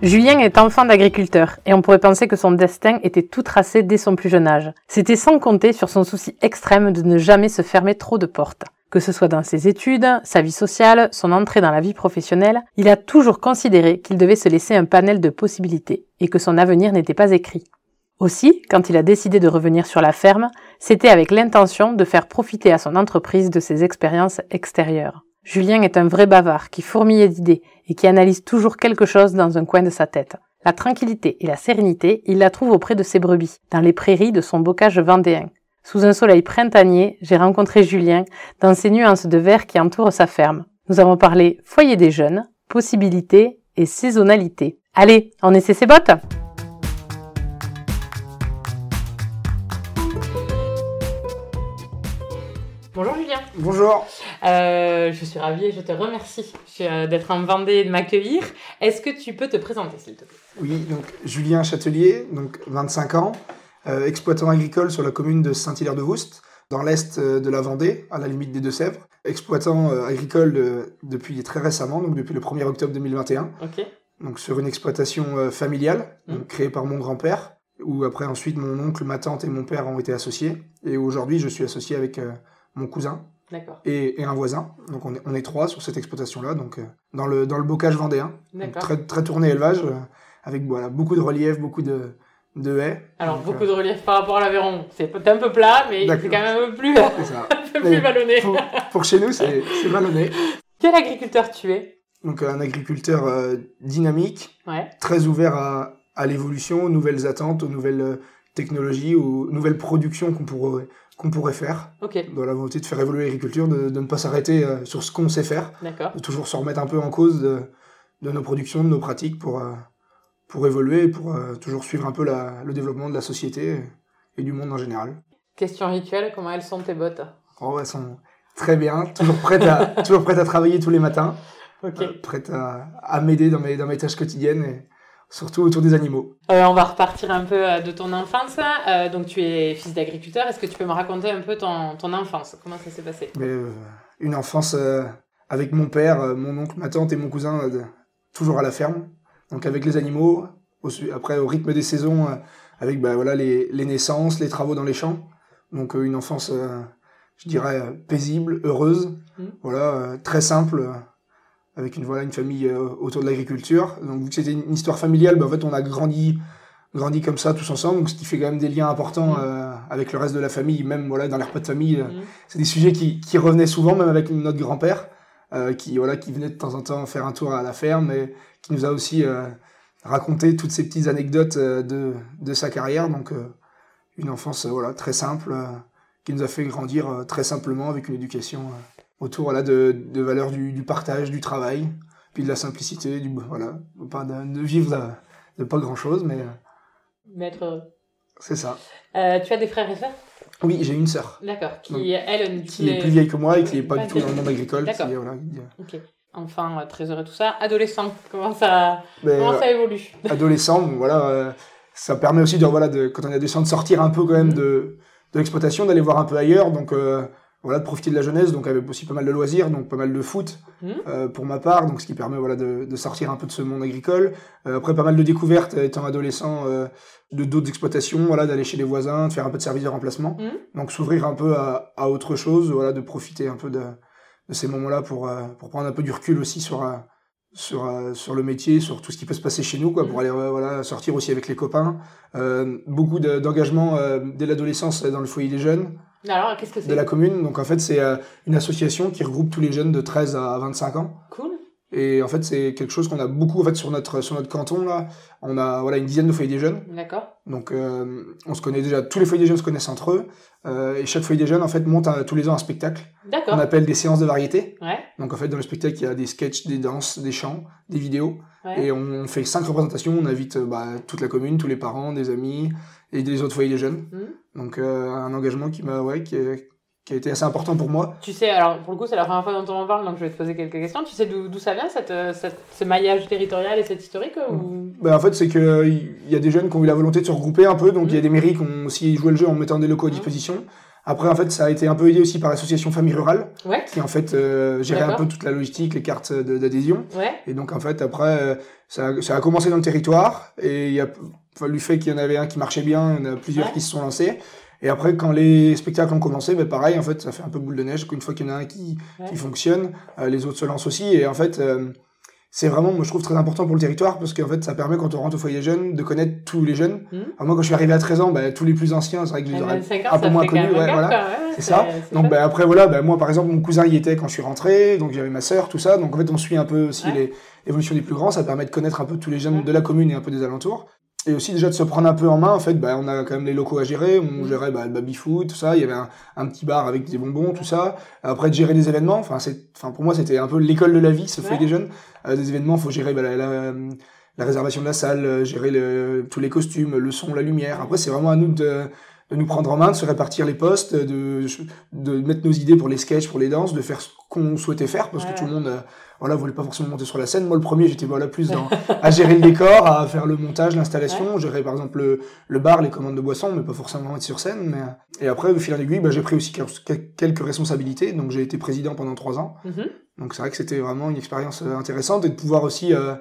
Julien est enfant d'agriculteur et on pourrait penser que son destin était tout tracé dès son plus jeune âge. C'était sans compter sur son souci extrême de ne jamais se fermer trop de portes. Que ce soit dans ses études, sa vie sociale, son entrée dans la vie professionnelle, il a toujours considéré qu'il devait se laisser un panel de possibilités et que son avenir n'était pas écrit. Aussi, quand il a décidé de revenir sur la ferme, c'était avec l'intention de faire profiter à son entreprise de ses expériences extérieures. Julien est un vrai bavard qui fourmille d'idées et qui analyse toujours quelque chose dans un coin de sa tête. La tranquillité et la sérénité, il la trouve auprès de ses brebis, dans les prairies de son bocage vendéen. Sous un soleil printanier, j'ai rencontré Julien dans ces nuances de vert qui entourent sa ferme. Nous avons parlé foyer des jeunes, possibilités et saisonnalité. Allez, on essaie ses bottes Bonjour Julien. Bonjour. Euh, je suis ravie et je te remercie euh, d'être en Vendée et de m'accueillir. Est-ce que tu peux te présenter s'il te plaît? Oui, donc Julien Châtelier, donc 25 ans, euh, exploitant agricole sur la commune de Saint-Hilaire-de-Voust, dans l'est de la Vendée, à la limite des Deux-Sèvres. Exploitant agricole depuis très récemment, donc depuis le 1er octobre 2021. Ok. Donc sur une exploitation familiale, mmh. créée par mon grand-père, où après ensuite mon oncle, ma tante et mon père ont été associés. Et aujourd'hui, je suis associé avec mon cousin et, et, un voisin. Donc on est, on est trois sur cette exploitation-là, donc euh, dans, le, dans le bocage vendéen. très, très tourné élevage, euh, avec voilà, beaucoup de relief, beaucoup de, de haies. Alors beaucoup de euh, relief par rapport à l'Aveyron. C'est un peu plat, mais c'est quand même un peu plus, un peu plus vallonné. Pour, chez nous, c'est vallonné. Quel agriculteur tu es? Donc un agriculteur dynamique, très ouvert à, à l'évolution, aux nouvelles attentes, aux nouvelles technologies, aux nouvelles productions qu'on pourrait qu'on pourrait faire. Dans la volonté de faire évoluer l'agriculture, de, de, ne pas s'arrêter euh, sur ce qu'on sait faire. De toujours se remettre un peu en cause de, de nos productions, de nos pratiques pour, euh, pour évoluer et pour euh, toujours suivre un peu la, le développement de la société et du monde en général. Question rituelle, comment elles sont tes bottes? Oh, Elles sont très bien, toujours prêtes à, toujours prêtes à travailler tous les matins. prêtes à, à m'aider dans mes, dans mes tâches quotidiennes. Et, surtout autour des animaux. Euh, on va repartir un peu euh, de ton enfance. Euh, donc tu es fils d'agriculteur. Est-ce que tu peux me raconter un peu ton, ton enfance? Comment ça s'est passé? Mais, Une enfance avec mon père, mon oncle, ma tante et mon cousin, toujours à la ferme. Donc avec les animaux. après au rythme des saisons, avec bah, voilà les, les, naissances, les travaux dans les champs. Donc une enfance, je dirais paisible, heureuse. Mmh. Voilà, très simple avec une voilà une famille euh, autour de l'agriculture. Donc vu que c'était une histoire familiale, ben, en fait on a grandi grandi comme ça tous ensemble, donc ce qui fait quand même des liens importants mmh. euh, avec le reste de la famille, même voilà dans les repas de famille. Euh, mmh. C'est des sujets qui, qui revenaient souvent, même avec notre grand-père, qui voilà qui venait de temps en temps faire un tour à la ferme et qui nous a aussi raconté toutes ces petites anecdotes de, de sa carrière. Donc une enfance voilà très simple qui nous a fait grandir très simplement avec une éducation autour voilà, de, de valeurs du, du, partage, du travail, puis de la simplicité, du voilà, pas de, vivre de, pas grand chose, mais. Mais être heureux. C'est ça. Euh, tu as des frères et sœurs? Oui, j'ai une sœur. D'accord. Qui, elle, qui est plus vieille que moi et qui n'est pas, du tout dans le monde agricole. D'accord. Voilà, ok. Enfin, très heureux tout ça. Adolescent, comment ça, comment ça évolue? Adolescent, bon, voilà, euh, ça permet aussi de, voilà, de, quand on est adolescent, de sortir un peu quand même mm-hmm. de, de l'exploitation, d'aller voir un peu ailleurs. Donc, euh, voilà, de profiter de la jeunesse, donc avec aussi pas mal de loisirs, donc pas mal de foot mmh. euh, pour ma part, donc ce qui permet voilà de, de sortir un peu de ce monde agricole. Euh, après pas mal de découvertes euh, étant adolescent euh, de d'autres exploitations, voilà, d'aller chez les voisins, de faire un peu de service de remplacement, mmh. donc s'ouvrir un peu à, à, autre chose, voilà, de profiter un peu de, de ces moments-là pour pour prendre un peu du recul aussi sur sur sur le métier, sur tout ce qui peut se passer chez nous, quoi, pour mmh. aller voilà sortir aussi avec les copains. beaucoup d'engagement dès l'adolescence dans le foyer des jeunes. Alors, qu'est-ce que c'est De la commune. Donc, en fait, c'est euh, une association qui regroupe tous les jeunes de 13 à 25 ans. Cool. Et en fait, c'est quelque chose qu'on a beaucoup en fait sur notre sur notre canton là. On a voilà une dizaine de foyers des jeunes. D'accord. Donc euh, on se connaît déjà. Tous les foyers des jeunes se connaissent entre eux. Euh, et chaque foyer des jeunes en fait monte à- tous les ans un spectacle. On D'accord. appelle des séances de variété. Ouais. Donc en fait dans le spectacle il y a des sketchs, des danses, des chants, des vidéos. Ouais. Et on fait cinq représentations. On invite euh, bah, toute la commune, tous les parents, des amis et des autres foyers des jeunes. Mhm. Donc euh, un engagement qui m'a ouais qui, est- qui a été assez important pour moi. Tu sais, alors pour le coup, c'est la première fois dont on en parle, donc je vais te poser quelques questions. Tu sais d'où ça vient, cette, euh, cette- ce maillage territorial et cette historique ou... Bah, en fait, c'est que euh, y a des jeunes qui ont eu la volonté de se regrouper un peu, donc il y a Mhm. des mairies qui ont aussi joué le jeu en mettant des locaux à Mhm. disposition. Après, en fait, ça a été un peu aidé aussi par l'association Famille Rurale, Ouais, qui en fait euh, gérait un peu toute la logistique, les cartes d'adhésion. ouais, Et donc, en fait, après, euh, ça, a- ça a commencé dans le territoire, et il y a fallu fait qu'il y en avait un qui marchait bien, il y en a plusieurs Ouais. qui se sont lancés. Et après, quand les spectacles ont commencé, bah, pareil, en fait, ça fait un peu boule de neige. Une fois qu'il y en a un qui, Ouais. qui fonctionne, euh, les autres se lancent aussi. Et en fait, euh, c'est vraiment, moi, je trouve très important pour le territoire parce qu'en fait, ça permet, quand on rentre au foyer jeune, de connaître tous les jeunes. Alors, moi, quand je suis arrivé à 13 ans, bah, tous les plus anciens, c'est vrai que je les aurais 25 ans, un peu moins connus. Ouais, voilà. ouais, C'est ça. Donc, bah, après, voilà, bah, moi, par exemple, mon cousin y était quand je suis rentré, donc j'avais ma sœur, tout ça. Donc, en fait, on suit un peu aussi les- l'évolution des plus grands. Ça permet de connaître un peu tous les jeunes de la commune et un peu des alentours. Et aussi, déjà, de se prendre un peu en main. En fait, bah, on a quand même les locaux à gérer. On Mhm. gérait bah, le baby-foot, tout ça. Il y avait un, un petit bar avec des bonbons, tout ça. Après, de gérer des événements. Enfin, c'est, enfin, pour moi, c'était un peu l'école de la vie, ce Ouais. des jeunes. Euh, des événements, faut gérer bah, la, la, la réservation de la salle, euh, gérer le, tous les costumes, le son, la lumière. Après, c'est vraiment à nous de, de nous prendre en main, de se répartir les postes, de, de mettre nos idées pour les sketchs, pour les danses, de faire ce qu'on souhaitait faire, parce Ouais. que tout le monde, euh, voilà, voulait pas forcément monter sur la scène. Moi, le premier, j'étais voilà plus dans, à gérer le décor, à faire le montage, l'installation, gérer par exemple le, le bar, les commandes de boissons, mais pas forcément être sur scène. Mais... Et après, au fil en aiguille, bah, j'ai pris aussi quel- quelques responsabilités. Donc, j'ai été président pendant trois ans. Mhm. Donc c'est vrai que c'était vraiment une expérience euh, intéressante et de pouvoir aussi euh,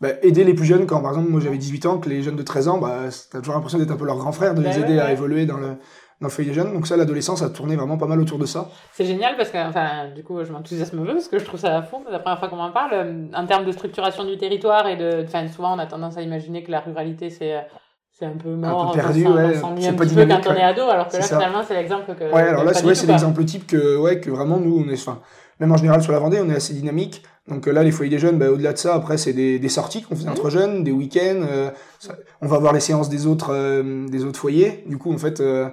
bah, aider les plus jeunes quand par exemple moi j'avais 18 ans, que les jeunes de 13 ans, bah, t'as toujours l'impression d'être un peu leur grand frère, de Bah les ouais, aider à ouais. évoluer dans le, dans le foyer des jeunes. Donc ça, l'adolescence a tourné vraiment pas mal autour de ça. C'est génial parce que, enfin, du coup, je m'enthousiasme un peu parce que je trouve ça à fond. C'est la première fois qu'on m'en parle. Euh, En termes de structuration du territoire et de, enfin, souvent on a tendance à imaginer que la ruralité c'est, euh, c'est un peu mort, peu perdu, on ouais, s'ennuie un pas petit peu quand on est ado, alors que là ça. finalement c'est l'exemple que. Ouais, alors là, c'est ouais, l'exemple type que, ouais, que vraiment nous, on est, enfin, même en général sur la Vendée, on est assez dynamique. Donc euh, là, les foyers des jeunes, bah, au-delà de ça, après, c'est des, des sorties qu'on fait entre jeunes, des week-ends. euh, on va voir les séances des autres, euh, des autres foyers. Du coup, en fait, euh,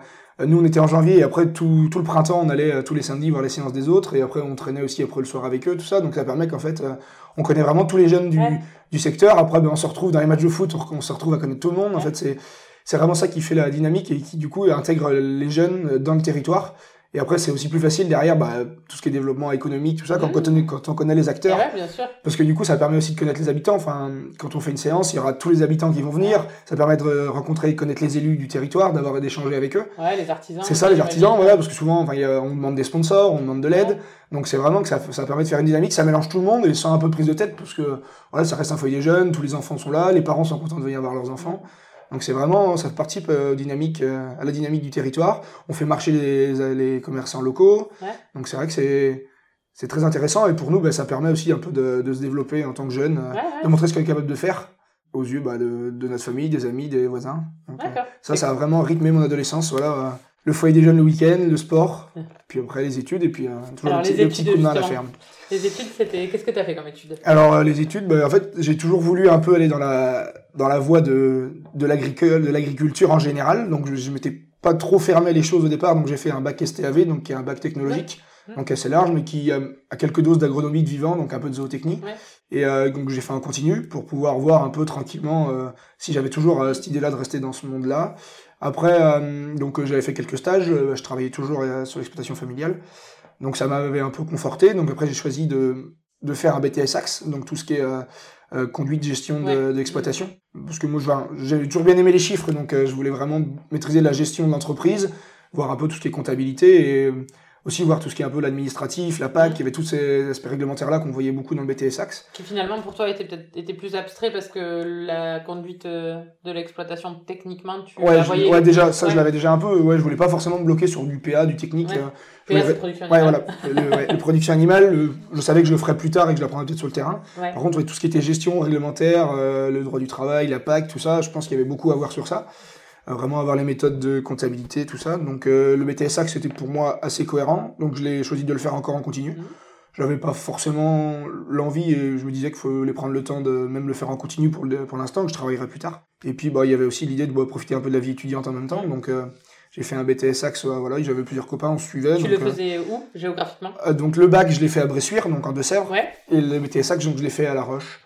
nous, on était en janvier et après, tout, tout le printemps, on allait euh, tous les samedis voir les séances des autres. Et après, on traînait aussi après le soir avec eux, tout ça. Donc ça permet qu'en fait, euh, on connaît vraiment tous les jeunes du, Ouais. du secteur. Après, ben, on se retrouve dans les matchs de foot, on, on se retrouve à connaître tout le monde. En Ouais. fait, c'est c'est vraiment ça qui fait la dynamique et qui, du coup, intègre les jeunes dans le territoire. Et après, c'est aussi plus facile derrière, bah, tout ce qui est développement économique, tout ça, quand, Mhm. quand, on, quand on connaît les acteurs. ouais, bien sûr. Parce que du coup, ça permet aussi de connaître les habitants. Enfin, quand on fait une séance, il y aura tous les habitants qui vont venir. Ça permet de rencontrer et connaître les élus du territoire, d'avoir d'échanger avec eux. Ouais, les artisans. C'est ça, les artisans, voilà, parce que souvent, enfin, a- on demande des sponsors, on demande de l'aide. Ouais. Donc c'est vraiment que ça, ça permet de faire une dynamique, ça mélange tout le monde et sans un peu de prise de tête, parce que voilà, ça reste un foyer des jeunes, tous les enfants sont là, les parents sont contents de venir voir leurs enfants. Donc c'est vraiment, ça participe euh, dynamique, euh, à la dynamique du territoire. On fait marcher les, les commerçants locaux. Ouais. Donc c'est vrai que c'est c'est très intéressant et pour nous, ben, ça permet aussi un peu de, de se développer en tant que jeune, euh, Ouais, ouais. de montrer ce qu'on est capable de faire aux yeux bah, de, de notre famille, des amis, des voisins. Donc, ça, ça a vraiment rythmé mon adolescence. Voilà, le foyer des jeunes le week-end, le sport, puis après les études, et puis euh, toujours Alors, le petit, le coup de main à la ferme. Les études, c'était. Qu'est-ce que tu as fait comme études Alors euh, les études, bah, en fait, j'ai toujours voulu un peu aller dans la dans la voie de de l'agriculture, de l'agriculture en général. Donc je, je m'étais pas trop fermé les choses au départ, donc j'ai fait un bac STAV, donc qui est un bac technologique, Ouais. donc assez large, mais qui euh, a quelques doses d'agronomie de vivant, donc un peu de zootechnie. Ouais. Et euh, donc j'ai fait un continu pour pouvoir voir un peu tranquillement si j'avais toujours cette idée-là de rester dans ce monde-là. Après, euh, donc euh, j'avais fait quelques stages, euh, je travaillais toujours sur l'exploitation familiale, donc ça m'avait un peu conforté. Donc après j'ai choisi de de faire un BTS Axe, donc tout ce qui est euh, conduite, gestion de, Ouais. de. Parce que moi, j'ai toujours bien aimé les chiffres, donc euh, je voulais vraiment maîtriser la gestion de l'entreprise, voir un peu tout ce qui est comptabilité et euh, aussi voir tout ce qui est un peu l'administratif, la PAC, Mhm. il y avait tous ces aspects réglementaires-là qu'on voyait beaucoup dans le BTS Axe. Qui finalement pour toi était peut-être était plus abstrait parce que la conduite euh, de l'exploitation techniquement tu Ouais, la je- voyais. ouais, déjà, ça je l'avais déjà un peu, ouais, je voulais pas forcément me bloquer sur du PA, du technique. Ouais. euh, PA, voulais- c'est production Ouais, voilà. Le, ouais, le production animale, le- je savais que je le ferais plus tard et que je l'apprendrais peut-être sur le terrain. Par contre, tout ce qui était gestion réglementaire, euh, le droit du travail, la PAC, tout ça, je pense qu'il y avait beaucoup à voir sur ça. Vraiment avoir les méthodes de comptabilité, tout ça. Donc euh, le BTS Axe, c'était pour moi assez cohérent. Donc je l'ai choisi de le faire encore en continu. Mhm. j'avais pas forcément l'envie et je me disais qu'il faut les prendre le temps de même le faire en continu pour, le- pour l'instant, que je travaillerai plus tard. Et puis bah il y avait aussi l'idée de bah, profiter un peu de la vie étudiante en même temps, donc euh, j'ai fait un BTS Axe, voilà, j'avais plusieurs copains, on se suivait. Tu donc, le euh, faisais où, géographiquement? euh, donc le bac, je l'ai fait à Bressuire, donc en Deux-Sèvres, Ouais, et le BTS Axe, donc je l'ai fait à La Roche.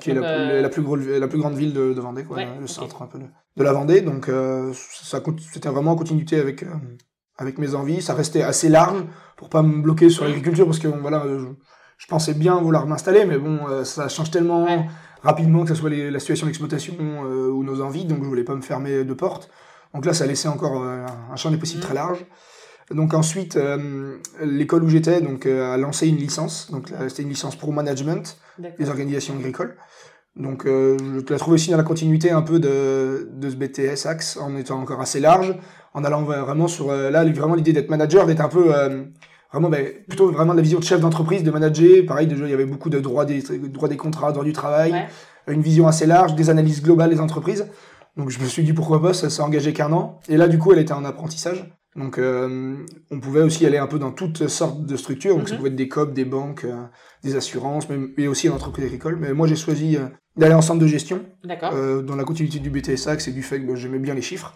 Qui est la, euh, la plus gros- la plus grande ville de, de Vendée, quoi, Ouais, le centre un peu de, de la Vendée. Donc euh, ça, c'était vraiment en continuité avec, euh, avec mes envies. Ça restait assez large pour pas me bloquer sur l'agriculture parce que bon, voilà, je, je pensais bien vouloir m'installer, mais bon, ça change tellement Ouais. rapidement que ce soit les- la situation d'exploitation ou nos envies, donc je voulais pas me fermer de porte. Donc là, ça laissait encore un champ des possibles Mhm. très large. Donc ensuite, euh, l'école où j'étais donc euh, a lancé une licence. Donc là, c'était une licence pro management des organisations agricoles. Donc euh, je la trouve aussi dans la continuité un peu de, de ce BTS Axe, en étant encore assez large, en allant vraiment sur euh, là vraiment l'idée d'être manager, d'être un peu euh, vraiment ben, plutôt vraiment la vision de chef d'entreprise, de manager. Pareil, déjà il y avait beaucoup de droits des droits des contrats, droits du travail, Ouais. une vision assez large, des analyses globales des entreprises. Donc je me suis dit pourquoi pas, ça s'est engagé qu'un an. Et là du coup elle était en apprentissage. Donc euh, on pouvait aussi aller un peu dans toutes sortes de structures. Donc ça Mhm. pouvait être des COP, des banques, euh, des assurances, mais, mais aussi une entreprise agricole. Mais moi j'ai choisi euh, d'aller en centre de gestion, D'accord. euh, dans la continuité du BTS Axe et du fait que bah, j'aimais bien les chiffres.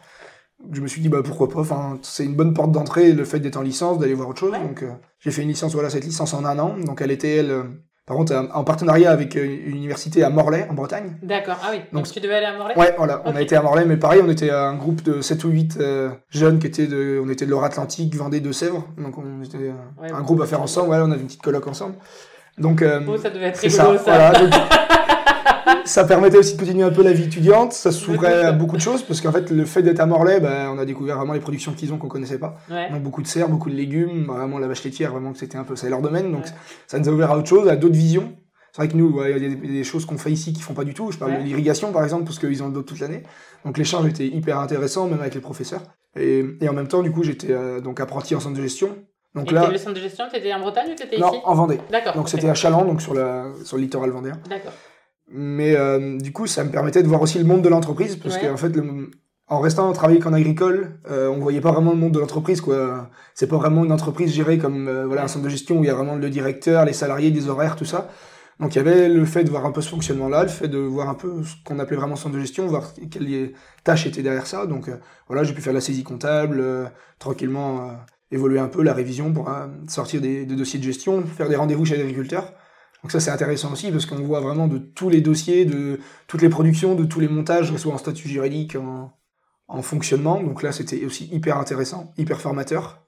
Je me suis dit bah pourquoi pas? Enfin c'est une bonne porte d'entrée le fait d'être en licence, d'aller voir autre chose. Ouais. Donc euh, j'ai fait une licence voilà cette licence en un an. Donc elle était elle euh, par contre en partenariat avec euh, une université à Morlaix en Bretagne. D'accord. Ah oui. Donc, donc- tu devais aller à Morlaix? Ouais, voilà, on a été à Morlaix, mais pareil, on était un groupe de 7 ou 8 euh, jeunes qui étaient de, on était de l'Or-Atlantique, Vendée, de Sèvres, donc on était euh, Ouais, un bon. groupe à faire ensemble, voilà, on avait une petite coloc ensemble. Donc, euh, Oh, ça devait être rigolo, ça, ça. voilà, donc, ça permettait aussi de continuer un peu la vie étudiante, ça s'ouvrait à beaucoup de choses, parce qu'en fait, le fait d'être à Morlaix, ben, on a découvert vraiment les productions qu'ils ont qu'on connaissait pas. Ouais. Donc, beaucoup de serres, beaucoup de légumes, vraiment la vache laitière, vraiment que c'était un peu, c'est leur domaine, donc Ouais. ça nous a ouvert à autre chose, à d'autres visions. C'est vrai que nous, il y a des, choses qu'on fait ici qui font pas du tout. Je parle Ouais. de l'irrigation, par exemple, parce qu'ils ont d'autres toute l'année. Donc l'échange était hyper intéressant, même avec les professeurs. Et, et en même temps, du coup, j'étais euh, donc apprenti en centre de gestion. Donc Et là, le centre de gestion, t'étais en Bretagne ou t'étais non, ici? en Vendée. D'accord. Donc c'était à Chaland, donc sur, la, sur le littoral vendéen. D'accord. Mais euh, du coup, ça me permettait de voir aussi le monde de l'entreprise, parce Ouais. qu'en fait, le- en restant travailler qu'en agricole, euh, on voyait pas vraiment le monde de l'entreprise, quoi. C'est pas vraiment une entreprise gérée comme euh, voilà un centre de gestion où il y a vraiment le directeur, les salariés, des horaires, tout ça. Donc il y avait le fait de voir un peu ce fonctionnement-là, le fait de voir un peu ce qu'on appelait vraiment centre de gestion, voir quelles tâches étaient derrière ça. Donc euh, voilà, j'ai pu faire la saisie comptable, euh, tranquillement euh, évoluer un peu, la révision pour sortir des, des dossiers de gestion, faire des rendez-vous chez l'agriculteur. Donc ça c'est intéressant aussi parce qu'on voit vraiment de tous les dossiers, de toutes les productions, de tous les montages, que ce soit en statut juridique, en, en fonctionnement. Donc là c'était aussi hyper intéressant, hyper formateur.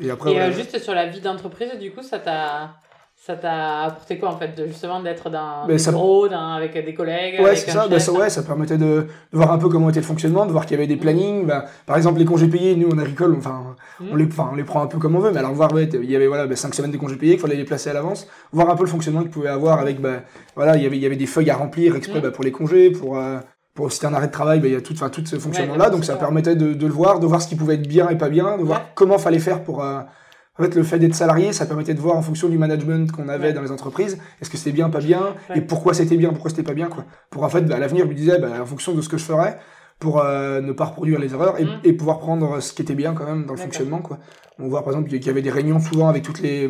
Et après, Et euh, juste sur la vie d'entreprise, du coup, ça t'a ça t'a apporté quoi en fait de justement d'être dans Ben, ça- bureaux, dans- avec des collègues, Ouais, c'est ça, bah, chef, ça, ouais, ça permettait de, de voir un peu comment était le fonctionnement, de voir qu'il y avait des plannings. Bah, par exemple, les congés payés, nous, on agricole, enfin, on, Mhm. les, enfin, on les prend un peu comme on veut, mais alors voir, ouais, il y avait voilà, bah, cinq semaines de congés payés qu'il fallait les placer à l'avance, voir un peu le fonctionnement qu'il pouvait avoir avec, bah, voilà, il y avait, il y avait des feuilles à remplir exprès bah, pour les congés, pour, euh, pour si c'était un arrêt de travail, bah, il y a tout, enfin, tout ce fonctionnement-là, Ouais, donc ça permettait de, de le voir, de voir ce qui pouvait être bien et pas bien, de voir comment fallait faire pour, euh, en fait, le fait d'être salarié, ça permettait de voir en fonction du management qu'on avait Ouais. dans les entreprises, est-ce que c'était bien, pas bien, Ouais. et pourquoi c'était bien, pourquoi c'était pas bien, quoi. Pour en fait, bah, à l'avenir, je me disais, bah, en fonction de ce que je ferais, pour euh, ne pas reproduire les erreurs et, Mm. et pouvoir prendre ce qui était bien quand même dans le fonctionnement, quoi. On voit par exemple qu'il y avait des réunions souvent avec toutes les,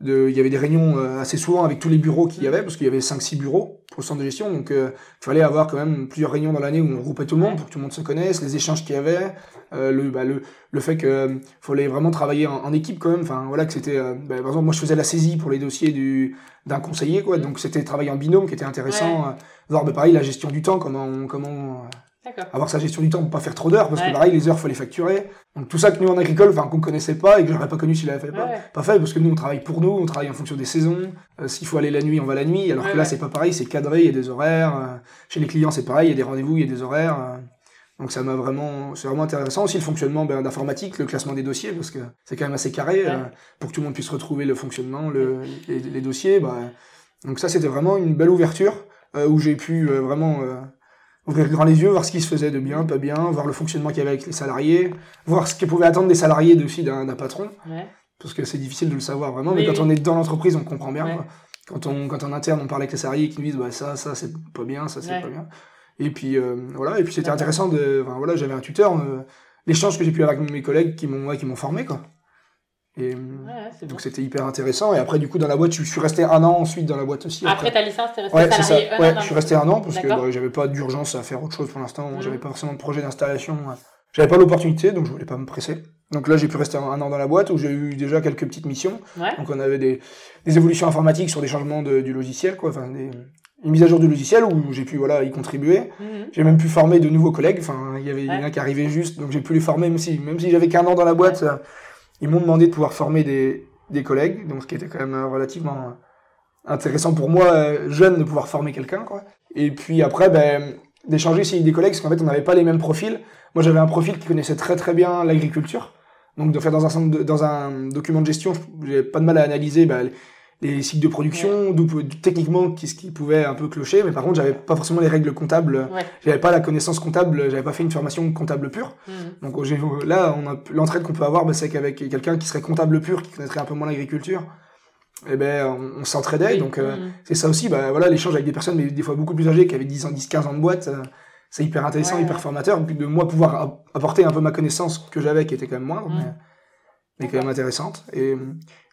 de, il y avait des réunions euh, assez souvent avec tous les bureaux qu'il y avait, parce qu'il y avait 5-6 bureaux centre de gestion, donc euh, il fallait avoir quand même plusieurs réunions dans l'année où on regroupait tout le monde pour que tout le monde se connaisse, les échanges qu'il y avait, euh, le, bah, le, le fait que euh, fallait vraiment travailler en, en équipe quand même, enfin voilà que c'était, euh, bah, par exemple moi je faisais la saisie pour les dossiers du d'un conseiller quoi, donc c'était travailler en binôme qui était intéressant, Ouais. euh, voir bah, pareil la gestion du temps, comment on- comment euh, D'accord. Avoir sa gestion du temps pour pas faire trop d'heures parce Ouais. que pareil les heures faut les facturer. Donc tout ça que nous en agricole enfin qu'on connaissait pas et que j'aurais pas connu s'il avait pas, Ouais. pas fait parce que nous on travaille pour nous on travaille en fonction des saisons. Euh, s'il faut aller la nuit on va la nuit. Alors Ouais, que là c'est pas pareil c'est cadré il y a des horaires. Euh, chez les clients c'est pareil il y a des rendez-vous il y a des horaires. Euh, donc ça m'a vraiment c'est vraiment intéressant aussi le fonctionnement ben, d'informatique le classement des dossiers parce que c'est quand même assez carré pour que tout le monde puisse retrouver le fonctionnement le, les, les dossiers bah, donc ça c'était vraiment une belle ouverture où j'ai pu euh, vraiment euh, ouvrir grand les yeux, voir ce qui se faisait de bien, pas bien, voir le fonctionnement qu'il y avait avec les salariés, voir ce qu'ils pouvaient attendre des salariés de- aussi d'un patron, Ouais. parce que c'est difficile de le savoir vraiment, Oui, mais quand oui. on est dans l'entreprise, on comprend bien. Ouais. Quand on quand en interne, on parle avec les salariés qui nous disent bah, ça, ça c'est pas bien, ça c'est Ouais. pas bien. Et puis euh, voilà, et puis c'était intéressant de, enfin voilà, j'avais un tuteur, euh, l'échange que j'ai pu avoir avec mes collègues qui m'ont ouais, qui m'ont formé quoi. Et Ouais, donc bon. c'était hyper intéressant. Et après, du coup, dans la boîte, je suis resté un an ensuite dans la boîte aussi. Après ta licence, t'es resté Ouais, c'est ça. salarié un an Ouais, je suis resté un an parce que bah, j'avais pas d'urgence à faire autre chose pour l'instant. Mhm. J'avais pas forcément de projet d'installation. J'avais pas l'opportunité, donc je voulais pas me presser. Donc là, j'ai pu rester un, un an dans la boîte où j'ai eu déjà quelques petites missions. Ouais. Donc on avait des, des évolutions informatiques sur des changements de- du logiciel, quoi. Enfin, des, une mise à jour du logiciel où j'ai pu voilà y contribuer. Mhm. J'ai même pu former de nouveaux collègues. Enfin, il y avait Ouais. a qui arrivaient juste, donc j'ai pu les former même si même si j'avais qu'un an dans la boîte. Ils m'ont demandé de pouvoir former des, des collègues, donc ce qui était quand même euh, relativement euh, intéressant pour moi, euh, jeune, de pouvoir former quelqu'un, quoi. Et puis après, ben, d'échanger aussi avec des collègues, parce qu'en fait, on n'avait pas les mêmes profils. Moi, j'avais un profil qui connaissait très très bien l'agriculture. Donc, de faire dans un, dans un document de gestion, j'ai pas de mal à analyser ben, les cycles de production, d'où techniquement, qu'est-ce qui pouvait un peu clocher. Mais par contre, j'avais pas forcément les règles comptables. Ouais. J'avais pas la connaissance comptable, j'avais pas fait une formation comptable pure. Mhm. Donc là, on a l'entraide qu'on peut avoir, bah, c'est qu'avec quelqu'un qui serait comptable pur, qui connaîtrait un peu moins l'agriculture, eh ben on, on s'entraidait. Oui. Donc euh, Mhm. c'est ça aussi, bah voilà, l'échange avec des personnes, mais des fois beaucoup plus âgées, qui avaient 10 ans, 10, 15 ans de boîte, euh, c'est hyper intéressant, Ouais, hyper ouais. formateur. De moi pouvoir app- apporter un peu ma connaissance que j'avais, qui était quand même moindre, mais, mais quand même intéressante. Et,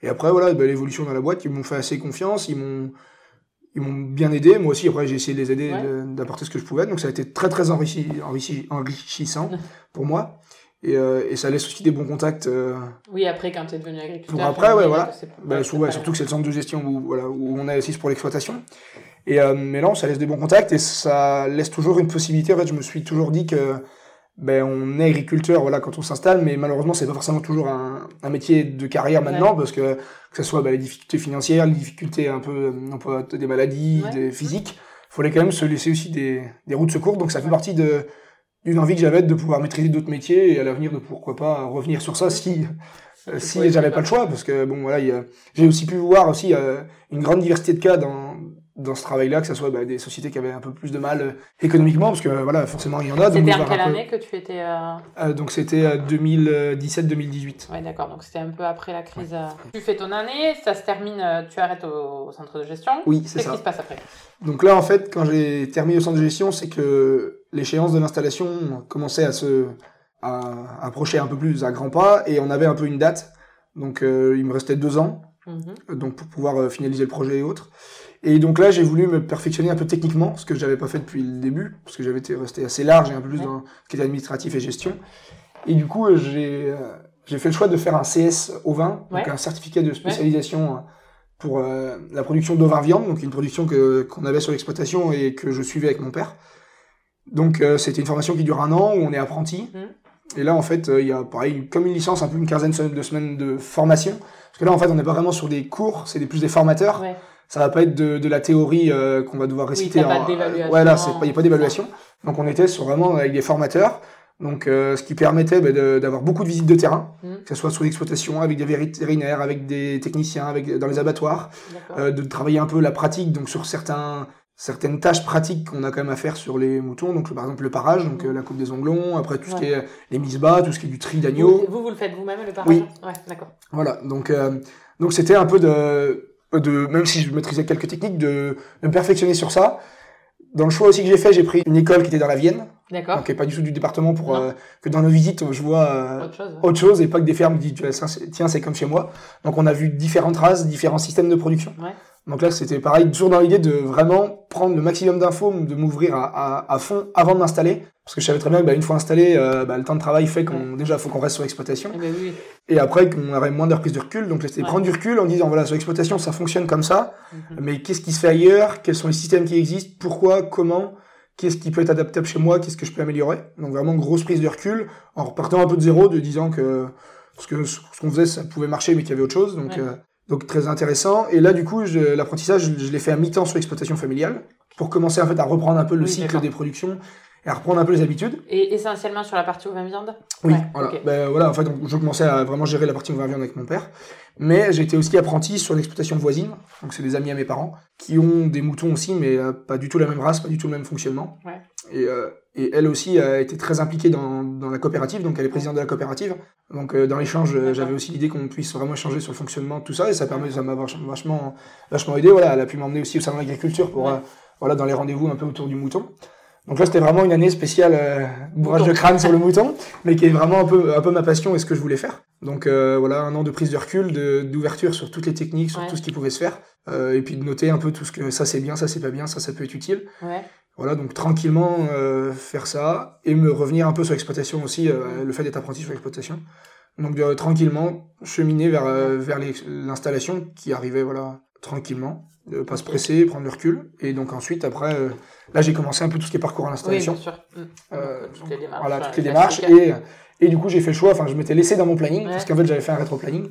et après voilà, bah, l'évolution dans la boîte, ils m'ont fait assez confiance, ils m'ont ils m'ont bien aidé. Moi aussi, après, j'ai essayé de les aider, Ouais. d'apporter ce que je pouvais. Donc, ça a été très, très enrichi, enrichi, enrichissant pour moi. Et, euh, et ça laisse aussi des bons contacts. euh, Oui, après, quand t'es devenu agriculteur. Pour après, ouais, voilà. bah, sous- ouais, surtout que c'est le centre de gestion où, voilà, où on assiste pour l'exploitation. Et euh, mais non, ça laisse des bons contacts et ça laisse toujours une possibilité. En fait, je me suis toujours dit que ben, on est agriculteur voilà, quand on s'installe, mais malheureusement, c'est pas forcément toujours un, un métier de carrière maintenant, parce que que ce soit ben, les difficultés financières, les difficultés un peu euh, des maladies, Ouais. des physiques, fallait quand même se laisser aussi des, des routes de secours. Donc ça fait partie de d'une envie que j'avais de pouvoir maîtriser d'autres métiers et à l'avenir de pourquoi pas revenir sur ça si euh, si j'avais pas le choix parce que bon voilà il j'ai aussi pu voir aussi euh, une grande diversité de cas dans dans ce travail-là que ce soit bah, des sociétés qui avaient un peu plus de mal euh, économiquement parce que euh, voilà forcément il y en a C'était en quelle peu- année que tu étais. euh, donc c'était 2017-2018 Ouais, d'accord, donc c'était un peu après la crise. Tu fais ton année, ça se termine, tu arrêtes au, au centre de gestion. oui c'est Qu'est-ce ça qui se passe après? Donc là en fait quand j'ai terminé au centre de gestion c'est que l'échéance de l'installation commençait à se à approcher un peu plus à grands pas et on avait un peu une date donc il me restait deux ans Mhm. donc pour pouvoir finaliser le projet et autres. Et donc là, j'ai voulu me perfectionner un peu techniquement, ce que j'avais pas fait depuis le début, parce que j'avais été resté assez large et un peu plus dans ce qui était administratif et gestion. Et du coup, euh, j'ai euh, j'ai fait le choix de faire un CS au vin, donc un certificat de spécialisation euh, pour euh, la production de vin viande, donc une production que qu'on avait sur l'exploitation et que je suivais avec mon père. Donc euh, c'était une formation qui dure un an où on est apprenti. Mhm. Et là, en fait, euh, il y a pareil, comme une licence, un peu une quinzaine de semaines de formation. Parce que là, en fait, on n'est pas vraiment sur des cours, c'est des- plus des formateurs. Ouais. Ça va pas être de, de la théorie euh, qu'on va devoir réciter. pas en- d'évaluation. ouais, là, c'est pas, il n'y a pas d'évaluation. Donc, on était sur vraiment avec des formateurs. Donc, euh, ce qui permettait bah, d'avoir beaucoup de visites de terrain, Mhm. que ce soit sur l'exploitation, avec des vétérinaires, avec des techniciens, avec dans les abattoirs, euh, de travailler un peu la pratique, donc sur certains certaines tâches pratiques qu'on a quand même à faire sur les moutons, donc par exemple le parage, donc euh, la coupe des onglons, après tout ce qui est les mises bas, tout ce qui est du tri d'agneau, vous, vous, vous le faites vous-même le parage Oui. Ouais, d'accord. voilà, donc euh, donc c'était un peu de de même si je maîtrisais quelques techniques de, de me perfectionner sur ça. Dans le choix aussi que j'ai fait, j'ai pris une école qui était dans la Vienne, D'accord. donc pas du tout du département pour euh, que dans nos visites je vois euh, Autre chose. ouais. autre chose et pas que des fermes qui disent tiens c'est- tiens c'est comme chez moi. Donc on a vu différentes races, différents systèmes de production. Ouais. Donc là c'était pareil, toujours dans l'idée de vraiment prendre le maximum d'infos, de m'ouvrir à, à, à fond avant de m'installer. Parce que je savais très bien que bah, une fois installé, euh, bah, le temps de travail fait qu'on déjà faut qu'on reste sur l'exploitation Eh ben oui. et après qu'on aurait moins de reprise de recul. Donc c'était Ouais. prendre du recul en disant voilà sur l'exploitation ça fonctionne comme ça, Mhm. mais qu'est-ce qui se fait ailleurs, quels sont les systèmes qui existent, pourquoi, comment, qu'est-ce qui peut être adaptable chez moi, qu'est-ce que je peux améliorer? Donc vraiment grosse prise de recul en repartant un peu de zéro, de disant que ce que ce qu'on faisait ça pouvait marcher mais qu'il y avait autre chose. Donc Ouais. euh, donc très intéressant. Et là du coup l'apprentissage je, je l'ai fait à mi-temps sur l'exploitation familiale pour commencer en fait à reprendre un peu le Oui, cycle des productions et à reprendre un peu les habitudes. Et essentiellement sur la partie au vin viande? Oui, Ouais, voilà. Ben, voilà, en fait, donc, je commençais à vraiment gérer la partie on va viande avec mon père. Mais j'étais aussi apprenti sur l'exploitation voisine. Donc, c'est des amis à mes parents qui ont des moutons aussi, mais euh, pas du tout la même race, pas du tout le même fonctionnement. Ouais. Et, euh, et elle aussi a été très impliquée dans, dans la coopérative, donc elle est présidente de la coopérative. Donc, euh, dans l'échange, j'avais aussi l'idée qu'on puisse vraiment échanger sur le fonctionnement tout ça, et ça permet, ça m'a vach- vachement, vachement aidé. Voilà, elle a pu m'emmener aussi au salon de l'agriculture pour, Ouais. voilà, dans les rendez-vous un peu autour du mouton. Donc là, c'était vraiment une année spéciale, euh, bourrage de crâne sur le mouton, mais qui est vraiment un peu, un peu ma passion et ce que je voulais faire. Donc euh, voilà, un an de prise de recul, de- d'ouverture sur toutes les techniques, sur Ouais. tout ce qui pouvait se faire, euh, et puis de noter un peu tout ce que ça c'est bien, ça c'est pas bien, ça ça peut être utile. Ouais. Voilà, donc tranquillement euh, faire ça et me revenir un peu sur l'exploitation aussi, le fait d'être apprenti sur l'exploitation. Donc de, tranquillement cheminer vers, vers l'installation qui arrivait voilà tranquillement, de pas se presser, prendre le recul. Et donc ensuite après, là j'ai commencé un peu tout ce qui est parcours à Oui, l'installation. bien sûr. Mm. Euh, toutes les démarches. voilà, toutes les démarches. Et, et du coup, j'ai fait le choix, enfin, je m'étais laissé dans mon planning, Ouais. parce qu'en fait, j'avais fait un rétro-planning,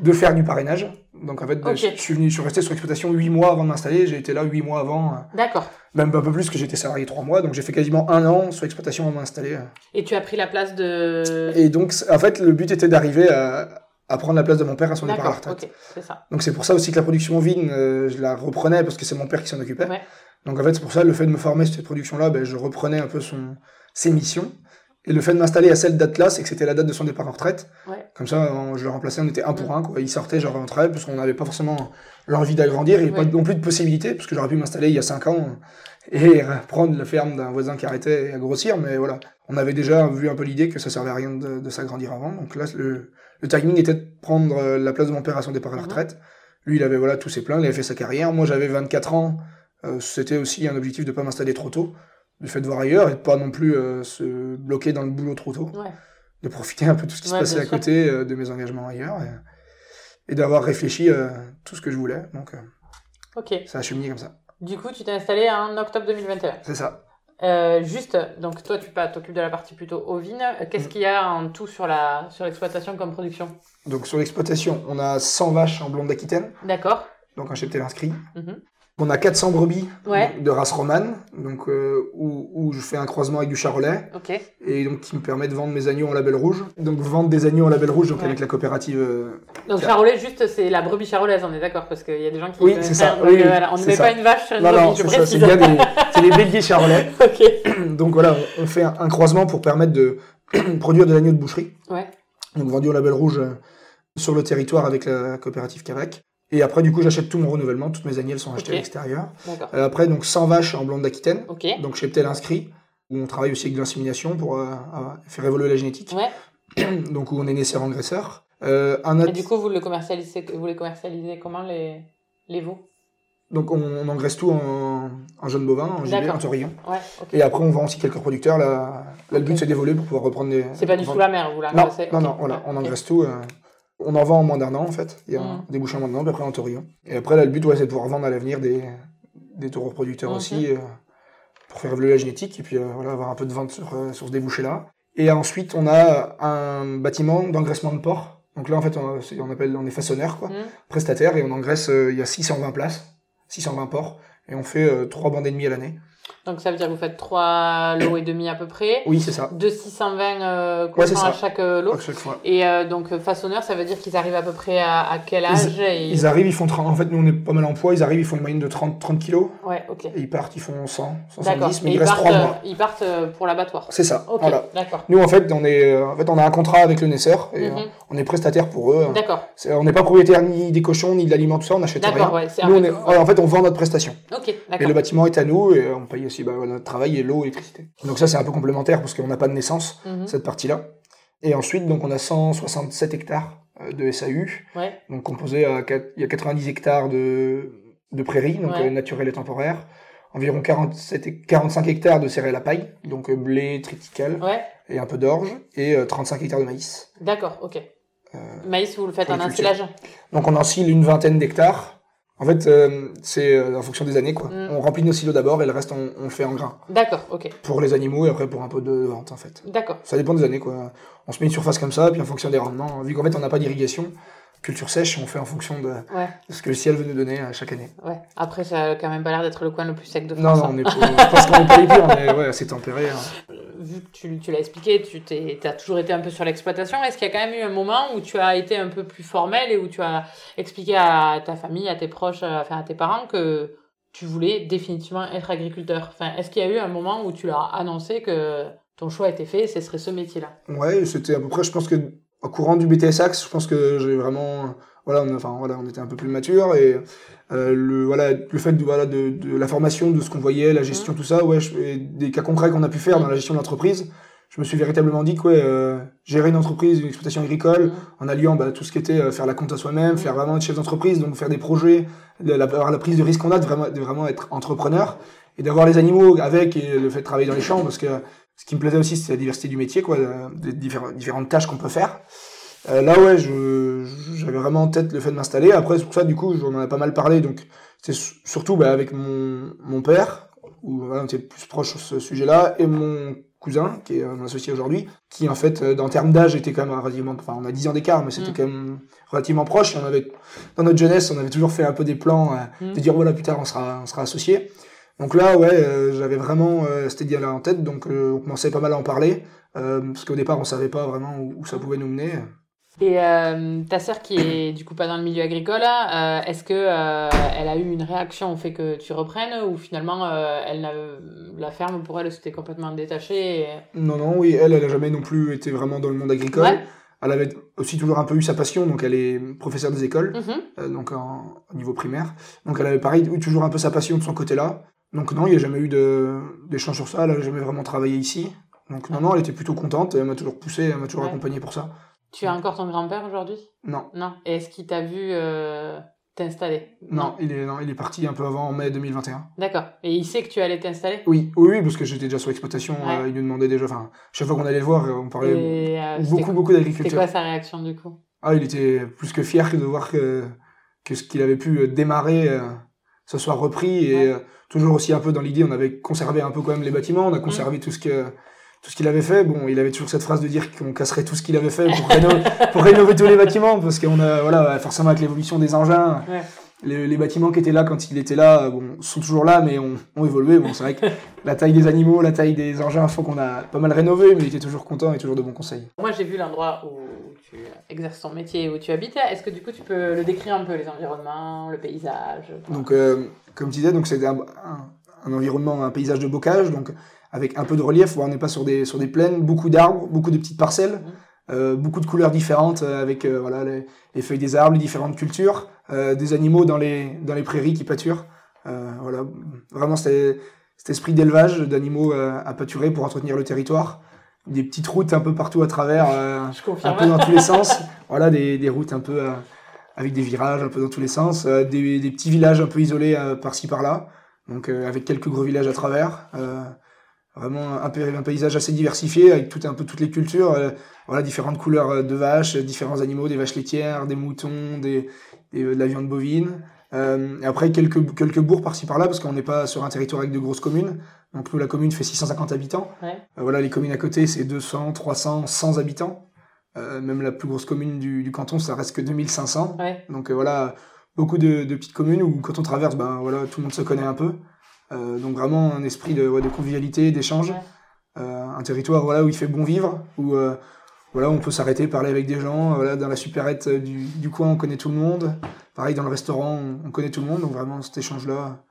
de faire du parrainage. Donc, en fait, Ok. je, suis venu, je suis resté sur l'exploitation 8 mois avant de m'installer. J'ai été là 8 mois avant, euh, D'accord. même un peu plus que j'étais salarié 3 mois. Donc, j'ai fait quasiment un an sur l'exploitation avant de m'installer. euh. Et tu as pris la place de. Et donc, en fait, le but était d'arriver à, à prendre la place de mon père à son départ à la retraite. ça. Donc, c'est pour ça aussi que la production ovine, euh, je la reprenais, parce que c'est mon père qui s'en occupait. Ouais. Donc en fait, c'est pour ça le fait de me former sur cette production-là, ben, je reprenais un peu son, ses missions. Et le fait de m'installer à cette date-là, c'est que c'était la date de son départ en retraite. Ouais. Comme ça, on- je le remplaçais, on était un pour un. Quoi. Il sortait, je rentrais, parce qu'on n'avait pas forcément l'envie d'agrandir. Il n'y avait Ouais. pas non plus de possibilité, parce que j'aurais pu m'installer il y a 5 ans et prendre la ferme d'un voisin qui arrêtait et à grossir. Mais voilà, on avait déjà vu un peu l'idée que ça servait à rien de, de s'agrandir avant. Donc là, le, le timing était de prendre la place de mon père à son départ à la Mhm. retraite. Lui, il avait voilà tous ses plans, il avait fait sa carrière. Moi, j'avais 24 ans. Euh, C'était aussi un objectif de ne pas m'installer trop tôt, du fait de voir ailleurs et de pas non plus euh, se bloquer dans le boulot trop tôt, Ouais. de profiter un peu de tout ce qui Ouais, se passait à sûr. côté euh, de mes engagements ailleurs et, et d'avoir réfléchi tout ce que je voulais. Donc, euh, Ok. ça a cheminé comme ça. Du coup, tu t'es installé en octobre 2021. C'est ça. Euh, juste, donc toi, tu t'occupes de la partie plutôt ovine. Qu'est-ce Mm. qu'il y a en tout sur la sur l'exploitation comme production? Donc, sur l'exploitation, on a 100 vaches en blonde d'Aquitaine, D'accord. donc un cheptel inscrit. Mhm. On a 400 brebis Ouais. de race romane, donc euh, où, où je fais un croisement avec du charolais. Et donc qui me permet de vendre mes agneaux en label rouge. Donc vendre des agneaux en label rouge, donc Ouais. avec la coopérative. euh, Donc charolais, juste, c'est la brebis charolaise, on est d'accord Parce qu'il y a des gens qui. Oui, c'est ça, oui, euh, voilà, on ne met ça. pas une vache sur une Non, non, brebis, je c'est ça, c'est précise. bien des, c'est des béliers charolais. ok. Donc voilà, on, fait un, un croisement pour permettre de produire de l'agneau de boucherie. Ouais. Donc vendu au label rouge euh, sur le territoire avec la coopérative Cavac. Et après, du coup, j'achète tout mon renouvellement. Toutes mes agnelles sont achetées à l'extérieur. Euh, après, donc 100 vaches en blonde d'Aquitaine. Ok. Donc cheptel inscrit. Où on travaille aussi avec de l'insémination pour euh, euh, faire évoluer la génétique. Ouais. Donc où on est naisseur engraisseur. Euh, un Et du coup, vous le commercialisez, vous les commercialisez comment les les veaux? Donc on, on engraisse tout en, en jaune bovin, en gibier, D'accord. en taurillon. Ouais. Et après on vend aussi quelques producteurs. Là, là le but c'est d'évoluer pour pouvoir reprendre des. C'est pas du sous la mer, vous la Non, non, non, voilà, on engraisse tout. euh, on en vend en moins d'un an en fait. Il y a Mhm. des bouchées en moins d'un an, puis après en taurillon. Et après là le but ouais, c'est de pouvoir vendre à l'avenir des, des taureaux producteurs Mhm. aussi euh, pour faire évoluer la génétique et puis euh, voilà, avoir un peu de vente sur, euh, sur ce débouché là. Et ensuite on a un bâtiment d'engraissement de porc. Donc là en fait on, appelle on est façonneur quoi Mhm. prestataire et on engraisse, il y a 620 places, 620 ports, et on fait 3 bandes et demie à l'année. Donc ça veut dire que vous faites 3 lots et demi à peu près. Oui, c'est ça. De 620 euh, Ouais, à chaque euh, lot. À chaque fois. Et euh, donc, euh, façonneur, ça veut dire qu'ils arrivent à peu près à, à quel âge et... Ils arrivent, ils font 30, en fait, nous on est pas mal en poids, ils arrivent, ils font une moyenne de 30, 30 kilos, Ouais, ok. et ils partent, ils font 100, D'accord. 170, mais Et il ils reste partent, 3 euh, mois. ils partent euh, pour l'abattoir. C'est ça, Ok, voilà. d'accord. Nous en fait, on est, en fait, on a un contrat avec le naisseur, et Mhm. on est prestataire pour eux. D'accord, On n'est pas propriétaire ni des cochons, ni de l'aliment, tout ça, on n'achète rien. d'accord, ouais. Nous, on est, ouais, en fait, on vend notre prestation. Ok, Et d'accord. le bâtiment est à nous, et on paye aussi bah, notre travail et l'eau, l'électricité. Donc ça, c'est un peu complémentaire, parce qu'on n'a pas de naissance. Mhm. cette partie-là. Et ensuite, donc, on a 167 hectares euh, de SAU, Ouais, donc composé à, il y a 90 hectares de, de prairies, donc Ouais. euh, naturelles et temporaires, environ 47, hec- 45 hectares de céréales à paille, donc euh, blé, triticale, ouais, et un peu d'orge, et euh, 35 hectares de maïs. d'accord, ok. Euh, Maïs, vous le faites en ensilage donc on encile une vingtaine d'hectares. En fait, euh, c'est euh, en fonction des années, quoi. Mm. On remplit nos silos d'abord, et le reste, on, on le fait en grain. D'accord, ok. Pour les animaux, et après pour un peu de vente, en fait. D'accord. Ça dépend des années, quoi. On se met une surface comme ça, puis en fonction des rendements, vu qu'en fait on n'a pas d'irrigation, culture sèche, on fait en fonction de, Ouais, de ce que le ciel veut nous donner à chaque année. ouais. Après, ça a quand même pas l'air d'être le coin le plus sec de Non, France. non, hein. on est pas, parce qu'on est pas les pires, on est ouais, assez tempéré. hein. vu que tu, tu l'as expliqué, tu as toujours été un peu sur l'exploitation. Est-ce qu'il y a quand même eu un moment où tu as été un peu plus formel et où tu as expliqué à ta famille, à tes proches, à, enfin, à tes parents que tu voulais définitivement être agriculteur? Enfin, Est-ce qu'il y a eu un moment où tu leur as annoncé que ton choix était fait et ce serait ce métier-là? Ouais, c'était à peu près, je pense que au courant du BTS Axe, je pense que j'ai vraiment, voilà, on, enfin voilà, on était un peu plus mature et euh, le voilà, le fait de voilà de, de la formation, de ce qu'on voyait, la gestion, tout ça, ouais, je- et des cas concrets qu'on a pu faire dans la gestion de l'entreprise, je me suis véritablement dit que ouais, euh, gérer une entreprise, une exploitation agricole, Mhm. en alliant bah, tout ce qui était euh, faire la compte à soi-même, faire vraiment être chef d'entreprise, donc faire des projets, de la, avoir la prise de risque qu'on a, de vraiment, de vraiment être entrepreneur, et d'avoir les animaux avec, et le fait de travailler dans les champs, parce que ce qui me plaisait aussi, c'est la diversité du métier, quoi, euh, des différentes tâches qu'on peut faire. Euh, là, ouais, je, j'avais vraiment en tête le fait de m'installer. Après, c'est pour ça, du coup, j'en ai pas mal parlé, donc c'est su- surtout bah, avec mon, mon père, où voilà, on était plus proche sur ce sujet-là, et mon cousin, qui est euh, mon associé aujourd'hui, qui en fait, dans termes d'âge, était quand même relativement, enfin, on a 10 ans d'écart, mais c'était Mm. quand même relativement proche. Et on avait, dans notre jeunesse, on avait toujours fait un peu des plans, euh, Mm. de dire voilà, plus tard, on sera, on sera associés. Donc là, ouais, euh, j'avais vraiment euh, cette idée-là en tête, donc euh, on commençait pas mal à en parler, parce qu'au départ, on savait pas vraiment où, où ça pouvait nous mener. Et ta sœur qui est du coup pas dans le milieu agricole, est-ce que elle a eu une réaction au fait que tu reprennes ou finalement elle la ferme pour elle c'était complètement détaché et... Non, non, oui, elle, elle a jamais non plus été vraiment dans le monde agricole. Ouais. Elle avait aussi toujours un peu eu sa passion, donc elle est professeure des écoles, Mhm. euh, donc en, au niveau primaire. Donc elle avait pareil, eu toujours un peu sa passion de son côté-là. Donc non, il n'y a jamais eu de- d'échange sur ça, elle n'a jamais vraiment travaillé ici. Donc non, non, elle était plutôt contente, elle m'a toujours poussé, elle m'a toujours Ouais. accompagné pour ça. Tu as encore ton grand-père aujourd'hui? Non, Non. Et est-ce qu'il t'a vu euh, t'installer? Non, il est, non, il est parti un peu avant, en mai 2021. D'accord. Et il sait que tu allais t'installer? Oui, oui, oui, parce que j'étais déjà sur l'exploitation, Ouais. euh, il nous demandait déjà, enfin, chaque fois qu'on allait le voir, on parlait Et, euh, c'était beaucoup, beaucoup C'était d'agriculture. quoi sa réaction du coup? Ah, il était plus que fier de voir que, que ce qu'il avait pu euh, démarrer se soit repris et Ouais. euh, toujours aussi un peu dans l'idée, on avait conservé un peu quand même les bâtiments, on a conservé tout ce que tout ce qu'il avait fait. Bon, il avait toujours cette phrase de dire qu'on casserait tout ce qu'il avait fait pour, rénover, pour rénover tous les bâtiments parce qu'on a voilà forcément avec l'évolution des engins. Ouais. Les, les bâtiments qui étaient là quand il était là, euh, bon, sont toujours là, mais ont, ont évolué. Bon, c'est vrai que la taille des animaux, la taille des engins font qu'on a pas mal rénové, mais il était toujours content et toujours de bons conseils. Moi, j'ai vu l'endroit où tu exerces ton métier, où tu habites. Est-ce que du coup, tu peux le décrire un peu, les environnements, le paysage Donc, euh, comme tu disais, donc c'est un, un, un environnement, un paysage de bocage, donc avec un peu de relief. où On n'est pas sur des sur des plaines, beaucoup d'arbres, beaucoup de petites parcelles, Mhm. euh, beaucoup de couleurs différentes euh, avec euh, voilà les, les feuilles des arbres, les différentes cultures, des animaux dans les dans les prairies qui pâturent. Voilà, vraiment c'était cet esprit d'élevage d'animaux à pâturer pour entretenir le territoire. Des petites routes un peu partout à travers. euh, un peu dans tous les sens. Voilà, des, des routes un peu euh, avec des virages un peu dans tous les sens, euh, des, des petits villages un peu isolés par-ci par-là, donc avec quelques gros villages à travers. vraiment un, pa- un paysage assez diversifié avec tout un peu toutes les cultures, euh, voilà différentes couleurs de vaches, différents animaux, des vaches laitières, des moutons, des, des- de la viande bovine. Euh, après quelques quelques bourgs par-ci par-là parce qu'on n'est pas sur un territoire avec de grosses communes. Donc nous la commune fait 650 habitants. Ouais. Euh, voilà, les communes à côté, c'est 200, 300, 100 habitants. Euh, même la plus grosse commune du, du canton, ça reste que 2500. Ouais. Donc euh, voilà, beaucoup de, de petites communes où quand on traverse, ben voilà, tout le monde se connaît un peu. Euh, donc vraiment un esprit de, ouais, de convivialité, d'échange. Euh, un territoire voilà, où il fait bon vivre, où euh, voilà, on peut s'arrêter, parler avec des gens. Voilà, dans la supérette euh, du, du coin, on connaît tout le monde. Pareil, dans le restaurant, on, on connaît tout le monde. Donc vraiment cet échange-là,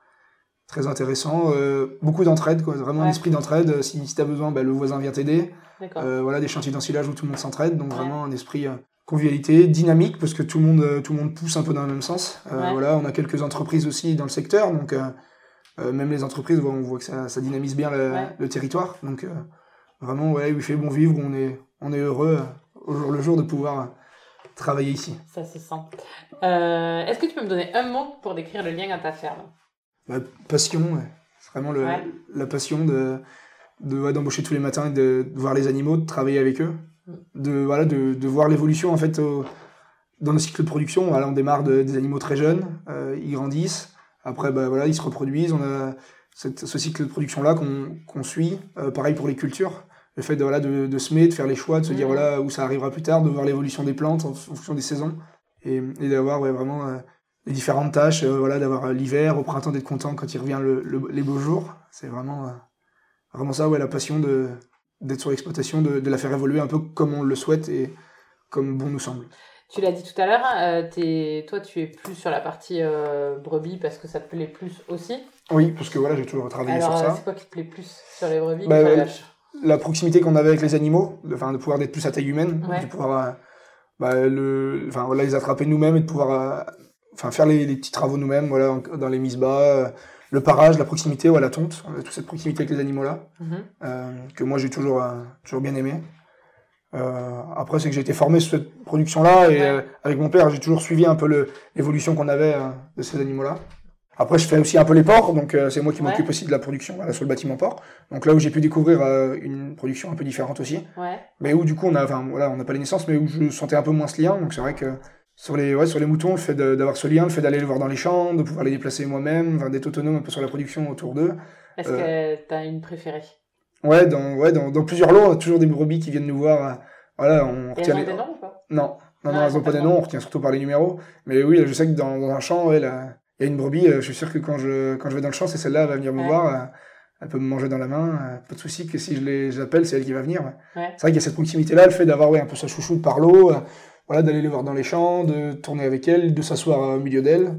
très intéressant. Euh, beaucoup d'entraide, quoi, vraiment un esprit d'entraide. Si, si tu as besoin, ben, le voisin vient t'aider. Euh, voilà, des chantiers d'ensilage où tout le monde s'entraide, donc Ouais. vraiment un esprit euh, convivialité, dynamique, parce que tout le monde, euh, tout le monde pousse un peu dans le même sens. Euh, Ouais. Voilà, on a quelques entreprises aussi dans le secteur, donc euh, euh, même les entreprises, on voit que ça, ça dynamise bien le, le territoire. Donc euh, vraiment, ouais, où il fait bon vivre, on est, on est heureux euh, au jour le jour de pouvoir euh, travailler ici. Ça se sent. Euh, Est-ce que tu peux me donner un mot pour décrire le lien à ta ferme? Bah, passion, ouais. c'est vraiment le, Ouais. la passion de de ouais, d'embaucher tous les matins et de, de voir les animaux, de travailler avec eux, Mm. de voilà de, de voir l'évolution en fait au- dans le cycle de production. Voilà, on démarre de- des animaux très jeunes, euh, ils grandissent, après bah voilà ils se reproduisent. On a cette, ce cycle de production là qu'on suit. Euh, pareil pour les cultures, le fait de voilà de, de semer, de faire les choix, de se dire voilà où ça arrivera plus tard, de voir l'évolution des plantes en, en fonction des saisons et, et d'avoir ouais, vraiment euh, les différentes tâches, euh, voilà, d'avoir euh, l'hiver, au printemps d'être content quand il revient le, le- les beaux jours. C'est vraiment, vraiment ça, ouais, la passion de d'être sur l'exploitation, de, de la faire évoluer un peu comme on le souhaite et comme bon nous semble. Tu l'as dit tout à l'heure, euh, t'es- toi tu es plus sur la partie euh, brebis parce que ça te plaît plus aussi. Oui, parce que voilà, j'ai toujours travaillé Alors sur ça. c'est quoi qui te plaît plus sur les brebis Bah, que. La proximité qu'on avait avec les animaux, de, de pouvoir être plus à taille humaine, Ouais. de pouvoir euh, bah, le, voilà, les attraper nous-mêmes et de pouvoir euh, enfin, faire les, les petits travaux nous-mêmes, voilà, dans les mises bas, euh, le parage, la proximité, ouais, la tonte, on a toute cette proximité avec les animaux là, Mhm. euh, que moi j'ai toujours, euh, toujours bien aimé. Euh, après, c'est que j'ai été formé sur cette production-là et Ouais. euh, avec mon père, j'ai toujours suivi un peu le- l'évolution qu'on avait de ces animaux-là. Après, je fais aussi un peu les ports, donc euh, c'est moi qui Ouais. m'occupe aussi de la production voilà, sur le bâtiment port. Donc là où j'ai pu découvrir euh, une production un peu différente aussi, Ouais. mais où du coup on a, enfin voilà, on n'a pas les naissances, mais où je sentais un peu moins ce lien. Donc c'est vrai que sur les, ouais, sur les moutons, le fait d'avoir ce lien, le fait d'aller les voir dans les champs, de pouvoir les déplacer moi-même, enfin, d'être autonome un peu sur la production autour d'eux. Est-ce Euh. que t'as une préférée? Ouais, dans, ouais, dans, dans plusieurs lots, on a toujours des brebis qui viennent nous voir. euh, voilà, on Et retient les... des noms ou pas? Non, non, Ah, non, elles ont pas des noms, on retient surtout par les numéros. Mais oui, je sais que dans, dans un champ, ouais, là, il y a une brebis, euh, je suis sûr que quand je, quand je vais dans le champ, c'est celle-là, elle va venir me Ouais. voir, euh, elle peut me manger dans la main, euh, pas de souci que si je l'appelle, c'est elle qui va venir. ouais. C'est vrai qu'il y a cette proximité-là, le fait d'avoir ouais, un peu sa chouchoute par l'eau, voilà, d'aller les voir dans les champs, de tourner avec elles, de s'asseoir au milieu d'elles,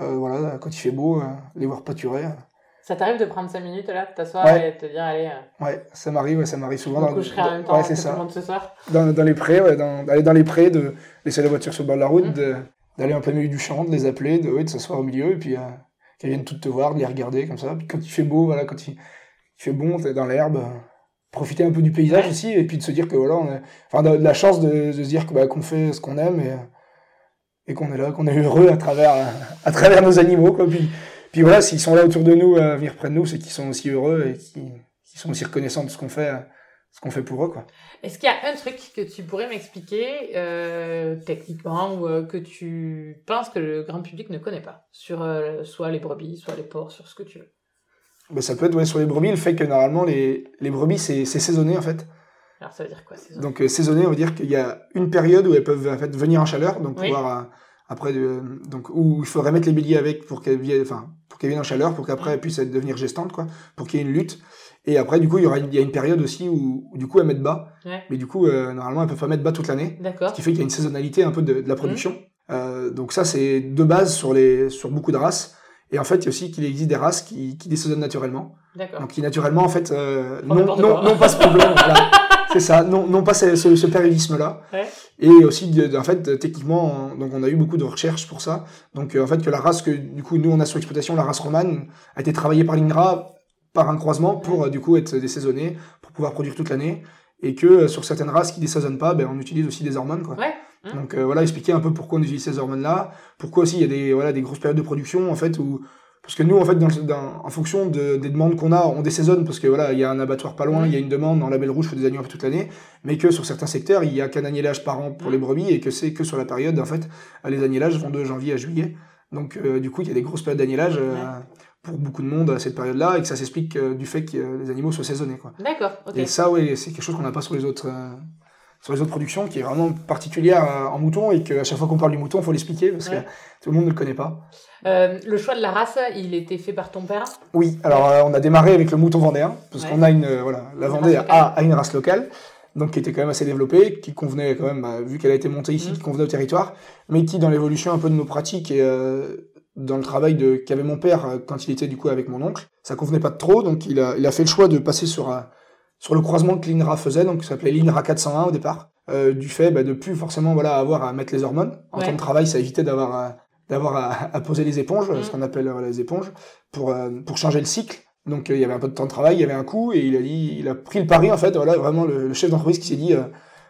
euh, voilà, quand il fait beau, les voir pâturer. Ça t'arrive de prendre 5 minutes là, de t'asseoir Ouais. et de te dire allez, euh, Ouais, ça m'arrive, ouais, ça m'arrive souvent. dans- coucherait en même temps ouais, que c'est tout ça. le monde ce soir dans, dans les prés, ouais, dans- d'aller dans les prés, de laisser la voiture sur le bord de la route, Mhm. de- d'aller en plein milieu du champ, de les appeler, de, ouais, de s'asseoir au milieu, et puis euh, qu'elles viennent toutes te voir, de les regarder comme ça. Puis quand il fait beau, voilà, quand il, il fait bon, t'es dans l'herbe, euh, profiter un peu du paysage aussi, et puis de se dire que voilà, on a, enfin, de, de la chance de, de se dire que, bah, qu'on fait ce qu'on aime et, et qu'on est là, qu'on est heureux à travers, euh, à travers nos animaux, quoi. Puis, puis voilà, s'ils sont là autour de nous, à venir près de nous, c'est qu'ils sont aussi heureux et qu'ils sont aussi reconnaissants de ce qu'on fait, euh, ce qu'on fait pour eux, quoi. Est-ce qu'il y a un truc que tu pourrais m'expliquer euh, techniquement ou euh, que tu penses que le grand public ne connaît pas? Sur euh, soit les brebis, soit les porcs, sur ce que tu veux Bah, ça peut être ouais, sur les brebis, le fait que normalement les, les brebis c'est saisonné en fait. Alors ça veut dire quoi saison Donc saisonné, on veut dire qu'il y a une période où elles peuvent en fait, venir en chaleur, donc Oui. pouvoir après donc où il faudrait mettre les béliers avec pour qu'elles viennent, enfin pour qu'elles viennent en chaleur, pour qu'après elles puissent devenir gestantes quoi, pour qu'il y ait une lutte. Et après du coup il y aura il y a une période aussi où, où, du coup elles mettent bas, Ouais. mais du coup euh, normalement elles peuvent pas mettre bas toute l'année, ce qui fait qu'il y a une saisonnalité un peu de, de la production. Euh, donc ça c'est de base sur les sur beaucoup de races. Et en fait, il y a aussi qu'il existe des races qui, qui désaisonnent naturellement. D'accord. Donc qui naturellement en fait euh, Font non, non, non pas ce problème voilà. c'est ça non, non pas ce, ce, ce là Ouais. et aussi de- de- en fait techniquement donc on a eu beaucoup de recherches pour ça donc euh, en fait que la race que du coup nous on a sur exploitation la race romane a été travaillée par l'INRA par un croisement pour euh, du coup être désaisonnée pour pouvoir produire toute l'année et que euh, sur certaines races qui désaisonnent pas ben, on utilise aussi des hormones quoi Ouais. Mmh. donc euh, voilà expliquer un peu pourquoi on utilise ces hormones là pourquoi aussi il y a des voilà des grosses périodes de production en fait où parce que nous, en fait, dans, dans- en fonction de- des demandes qu'on a, on désaisonne parce que voilà, il y a un abattoir pas loin, Mhm. il y a une demande dans la Belle Rouge pour des agneaux un peu toute l'année, mais que sur certains secteurs, il y a qu'un agnellage par an pour Mhm. les brebis et que c'est que sur la période, en fait, les agnellages vont de janvier à juillet. Donc, euh, du coup, il y a des grosses périodes d'agnellage euh, Ouais. Pour beaucoup de monde à cette période-là et que ça s'explique euh, du fait que euh, les animaux soient saisonnés, quoi. D'accord. Et ça, ouais, c'est quelque chose qu'on n'a pas sur les autres. euh, sur les autres productions, qui est vraiment particulière en mouton, et qu'à chaque fois qu'on parle du mouton, il faut l'expliquer, parce Ouais. que tout le monde ne le connaît pas. Euh, le choix de la race, il était fait par ton père? Oui, alors euh, on a démarré avec le mouton vendéen, parce Ouais. qu'on a une, voilà, la Vendée a, a une race locale, donc qui était quand même assez développée, qui convenait quand même, bah, vu qu'elle a été montée ici, Mhm. qui convenait au territoire, mais qui dans l'évolution un peu de nos pratiques et euh, dans le travail de qu'avait mon père euh, quand il était du coup avec mon oncle, ça convenait pas de trop, donc il a, il a fait le choix de passer sur, euh, sur le croisement que l'INRA faisait, donc ça s'appelait l'INRA 401 au départ, euh, du fait bah, de plus forcément voilà avoir à mettre les hormones. En Ouais. temps de travail, ça évitait d'avoir à, d'avoir à, à poser les éponges, Mhm. ce qu'on appelle euh, les éponges, pour, euh, pour changer le cycle. Donc il y avait un peu de temps de travail, il y avait un coût, et il a dit, il a pris le pari en fait, voilà vraiment le, le chef d'entreprise qui s'est dit, euh,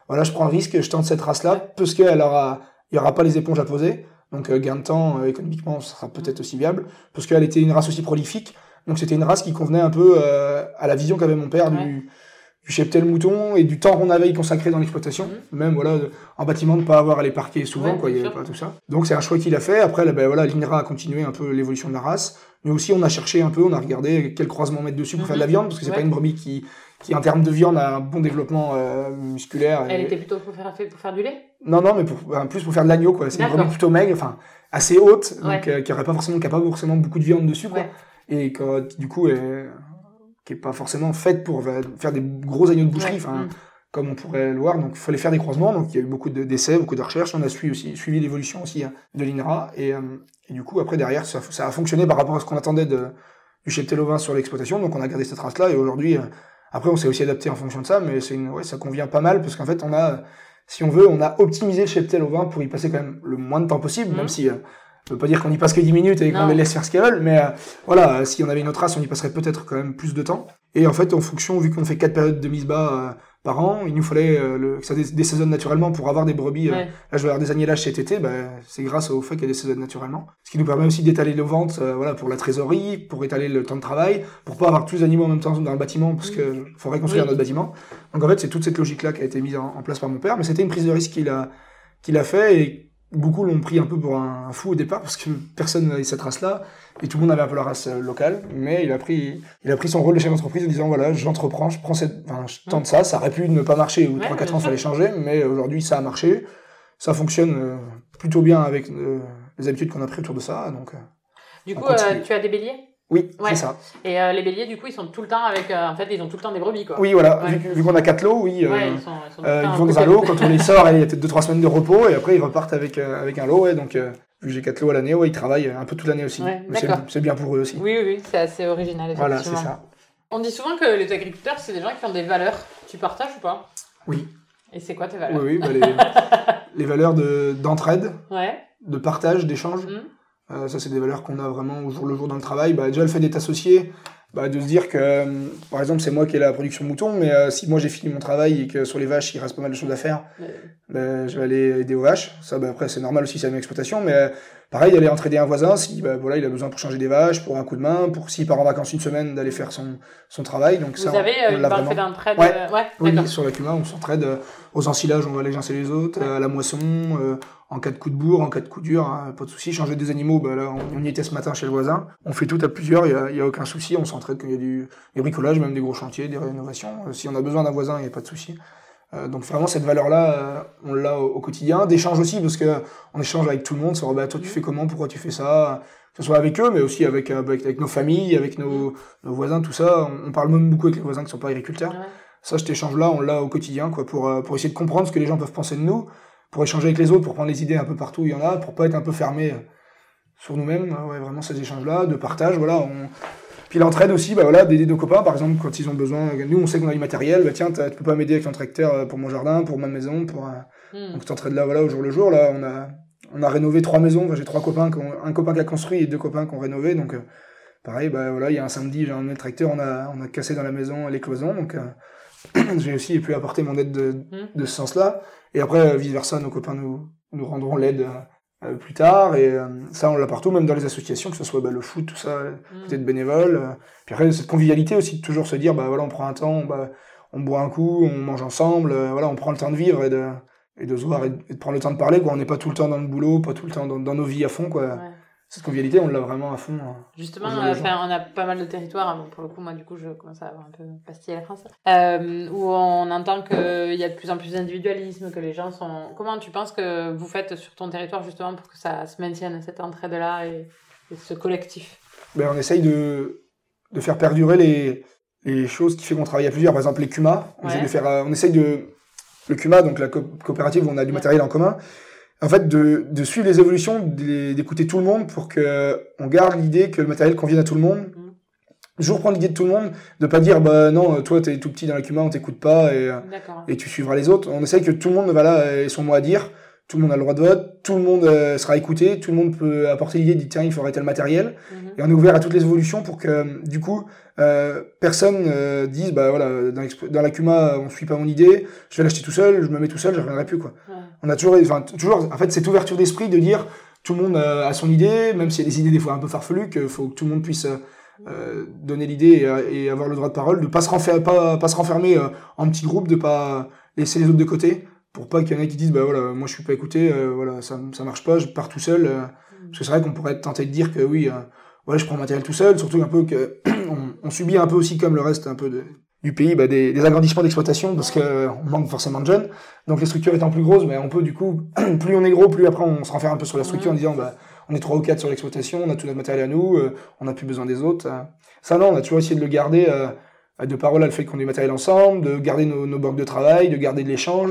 voilà je prends le risque, je tente cette race-là, parce qu'elle aura, il y aura pas les éponges à poser, donc euh, gain de temps euh, économiquement, ce sera peut-être aussi viable, parce qu'elle était une race aussi prolifique, donc c'était une race qui convenait un peu euh, à la vision qu'avait mon père Ouais. du, du cheptel mouton et du temps qu'on avait y consacré dans l'exploitation, Mhm. même voilà en bâtiment de pas avoir à les parquer souvent Ouais, quoi, il y bien avait pas tout ça. Donc c'est un choix qu'il a fait. Après là, ben, voilà, l'INRA a continué un peu l'évolution de la race, mais aussi on a cherché un peu, on a regardé quel croisement mettre dessus pour faire de la Mhm. viande parce que c'est Ouais. pas une brebis qui qui en termes de viande a un bon développement euh, musculaire. Elle était plutôt pour faire, fait pour faire du lait? Non, non, mais pour, en plus pour faire de l'agneau, quoi. C'est brebis plutôt maigre, enfin, assez haute, Ouais. donc euh, qui aurait pas forcément capable forcément beaucoup de viande dessus, quoi. Ouais. Et que, du coup, est, qui est pas forcément faite pour euh, faire des gros agneaux de boucherie, Ouais. enfin, Mm. comme on pourrait le voir. Donc, il fallait faire des croisements. Donc, il y a eu beaucoup de- d'essais, beaucoup de recherches. On a suivi aussi, suivi l'évolution aussi hein, de l'INRA. Et, euh, et du coup, après, derrière, ça, ça a fonctionné par rapport à ce qu'on attendait de, du cheptel ovin sur l'exploitation. Donc, on a gardé cette race-là. Et aujourd'hui, euh, après, on s'est aussi adapté en fonction de ça. Mais c'est une, ouais, ça convient pas mal parce qu'en fait, on a, si on veut, on a optimisé le cheptel ovin pour y passer quand même le moins de temps possible, Mhm. même si, euh, Ça veut pas dire qu'on y passe que 10 minutes et qu'on les laisse faire ce qu'elles veulent, mais euh, voilà, si on avait une autre race, on y passerait peut-être quand même plus de temps. Et en fait, en fonction, vu qu'on fait quatre périodes de mise bas euh, par an, il nous fallait euh, le, que ça dé- désaisonne naturellement pour avoir des brebis. euh, Ouais. Là, je vais avoir des agnélages cet été, ben, c'est grâce au fait qu'elle désaisonne naturellement. Ce qui nous permet aussi d'étaler les ventes, euh, voilà, pour la trésorerie, pour étaler le temps de travail, pour pas avoir tous les animaux en même temps dans le bâtiment, parce que faudrait construire Oui. un autre bâtiment. Donc en fait, c'est toute cette logique-là qui a été mise en, en place par mon père, mais c'était une prise de risque qu'il a, qu'il a fait et beaucoup l'ont pris un peu pour un, fou au départ parce que personne n'avait cette race-là et tout le monde avait un peu la race euh, locale, mais il a pris, il a pris son rôle de chef d'entreprise en disant voilà, j'entreprends, je prends cette, enfin, je tente ça, ça aurait pu ne pas marcher ou 3-4 bien ans, fallait changer, mais aujourd'hui ça a marché, ça fonctionne euh, plutôt bien avec euh, les habitudes qu'on a pris autour de ça, donc Du coup, euh, tu as des béliers? Oui, Ouais. c'est ça. Et euh, les béliers, du coup, ils sont tout le temps avec. euh, en fait, ils ont tout le temps des brebis, quoi. Oui, voilà, Ouais. vu, qu'on a quatre lots, oui. euh, Ouais, ils sont, ils sont ils vont dans un lot, quand on les sort, il y a peut-être 2-3 semaines de repos, et après ils repartent avec, avec un lot, donc vu que j'ai 4 lots à l'année, ouais, ils travaillent un peu toute l'année aussi. C'est- bien pour eux aussi. Oui, oui, oui, c'est assez original, effectivement. voilà, c'est ça. On dit souvent que les agriculteurs, c'est des gens qui ont des valeurs. Tu partages ou pas? Oui, Et c'est quoi tes oui, valeurs? Oui, bah, les, les valeurs de- d'entraide, de partage, d'échange, Mhm. Euh, ça c'est des valeurs qu'on a vraiment au jour le jour dans le travail. Bah, déjà le fait d'être associé, bah, de se dire que, euh, par exemple, c'est moi qui ai la production mouton, mais euh, si moi j'ai fini mon travail et que sur les vaches il reste pas mal de choses à faire, Ouais. Ben, je vais aller aider aux vaches. Ça, après, c'est normal aussi, c'est une exploitation. Mais euh, pareil, aller entraider un voisin si ben, voilà, il a besoin pour changer des vaches, pour un coup de main, pour s'il part en vacances une semaine, d'aller faire son, son travail. Donc, Vous ça, avez on euh, une d'entraide Ouais. ouais Oui, sur la cuma, on s'entraide. euh, aux ensilages, on va les gincer les autres. à la moisson, en cas de coup de bourre, en cas de coup dur, hein, pas de souci. Changer des animaux, ben, là, on, on y était ce matin chez le voisin. On fait tout à plusieurs, il y a, il y a aucun souci. On s'entraide quand il y a du, du bricolage, même des gros chantiers, des rénovations. Euh, si on a besoin d'un voisin, il n'y a pas de souci. Euh, donc vraiment cette valeur-là, euh, on l'a au, au quotidien. D'échange aussi, parce que on échange avec tout le monde. Sur bah, toi tu fais comment, pourquoi tu fais ça, que ce soit avec eux, mais aussi avec avec, avec nos familles, avec nos, nos voisins, tout ça. On, on parle même beaucoup avec les voisins qui sont pas agriculteurs. Ouais. Ça, cet échange-là, on l'a au quotidien, quoi, pour pour essayer de comprendre ce que les gens peuvent penser de nous, pour échanger avec les autres, pour prendre les idées un peu partout où il y en a, pour pas être un peu fermé euh, sur nous-mêmes. Euh, Ouais, vraiment ces échanges-là, de partage, voilà. On... Puis l'entraide aussi, bah voilà, d'aider nos copains, par exemple, quand ils ont besoin. Nous, on sait qu'on a du matériel, bah tiens, tu peux pas m'aider avec ton tracteur euh, pour mon jardin, pour ma maison, pour. euh, Hmm. Donc t'entraides là, voilà, au jour le jour. Là, on a, on a rénové trois maisons. Enfin, j'ai trois copains, qui ont, un copain qui a construit et deux copains qui ont rénové. Donc, euh, pareil, bah voilà, il y a un samedi, j'ai emmené le tracteur, on a, on a cassé dans la maison les cloisons. Donc, euh, j'ai aussi pu apporter mon aide de, de ce sens-là. Et après, vice versa, nos copains nous, nous rendront l'aide euh, euh, plus tard. Et euh, ça, on l'a partout, même dans les associations, que ce soit bah, le foot, tout ça, peut-être bénévole. euh. Puis après, cette convivialité aussi, de toujours se dire, bah voilà, on prend un temps, bah, on boit un coup, on mange ensemble, euh, voilà, on prend le temps de vivre et de, et de se voir et de, et de prendre le temps de parler, quoi. On n'est pas tout le temps dans le boulot, pas tout le temps dans, dans nos vies à fond, quoi. Ouais. Cette convivialité, on l'a vraiment à fond. hein. Justement, on a, pas mal de territoires, hein, pour le coup, moi, du coup, je commence à avoir un peu pastillé la France, euh, où on entend qu'il y a de plus en plus d'individualisme, que les gens sont... Comment tu penses que vous faites sur ton territoire, justement, pour que ça se maintienne, cette entraide-là et, et ce collectif? Ben, on essaye de, de faire perdurer les, les choses qui fait qu'on travaille à plusieurs. Par exemple, les CUMA. On, Ouais. essaye de faire, euh, on essaye de. Le CUMA, donc la co- coopérative où on a du matériel en commun. En fait, de, de suivre les évolutions, d'écouter tout le monde pour que on garde l'idée que le matériel convienne à tout le monde. Toujours prendre l'idée de tout le monde, de pas dire bah non, toi t'es tout petit dans la CUMA, on t'écoute pas et, et tu suivras les autres. On essaye que tout le monde voilà, ait son mot à dire, tout le monde a le droit de vote, tout le monde euh, sera écouté, tout le monde peut apporter l'idée de dire tiens, il faudrait tel matériel. Mhm. Et on est ouvert à toutes les évolutions pour que, du coup, euh, personne euh, dise, bah voilà, dans, dans la Cuma, on suit pas mon idée, je vais l'acheter tout seul, je me mets tout seul, je reviendrai plus, quoi. Ouais. On a toujours, enfin, toujours, en fait, cette ouverture d'esprit de dire, tout le monde euh, a son idée, même s'il y a des idées des fois un peu farfelues, qu'il faut que tout le monde puisse euh, euh, donner l'idée et, et avoir le droit de parole, de pas se renfermer, pas, pas se renfermer euh, en petits groupes, de pas laisser les autres de côté, pour pas qu'il y en ait qui disent, bah voilà, moi je suis pas écouté, euh, voilà, ça, ça marche pas, je pars tout seul. euh, parce que c'est vrai qu'on pourrait être tenté de dire que oui, euh, ouais, je prends le matériel tout seul, surtout un peu que on, on subit un peu aussi comme le reste un peu de, du pays bah, des, des agrandissements d'exploitation parce que euh, on manque forcément de jeunes. Donc les structures étant plus grosses, mais on peut du coup, plus on est gros, plus après on se renferme un peu sur la structure en disant bah on est trois ou quatre sur l'exploitation, on a tout notre matériel à nous, on n'a plus besoin des autres. Ça non, on a toujours essayé de le garder de parole à le fait qu'on ait du matériel ensemble, de garder nos, nos banques de travail, de garder de l'échange,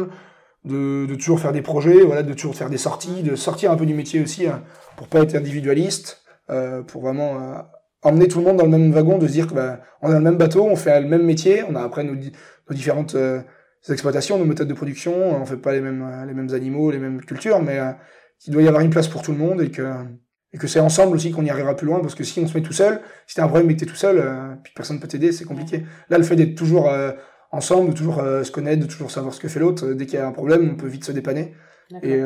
de, toujours faire des projets, voilà, de toujours faire des sorties, de sortir un peu du métier aussi hein, pour pas être individualiste, euh, pour vraiment euh, emmener tout le monde dans le même wagon, de se dire que bah, on a le même bateau, on fait le même métier, on a après nos, di- nos différentes euh, exploitations, nos méthodes de production, on fait pas les mêmes animaux, les mêmes cultures, mais qu'il doit y avoir une place pour tout le monde et que et que c'est ensemble aussi qu'on y arrivera plus loin parce que si on se met tout seul, si t'as un problème et que t'es tout seul, euh, puis personne peut t'aider, c'est compliqué. Là, le fait d'être toujours ensemble, de toujours euh, se connaître, de toujours savoir ce que fait l'autre, dès qu'il y a un problème, on peut vite se dépanner. Et,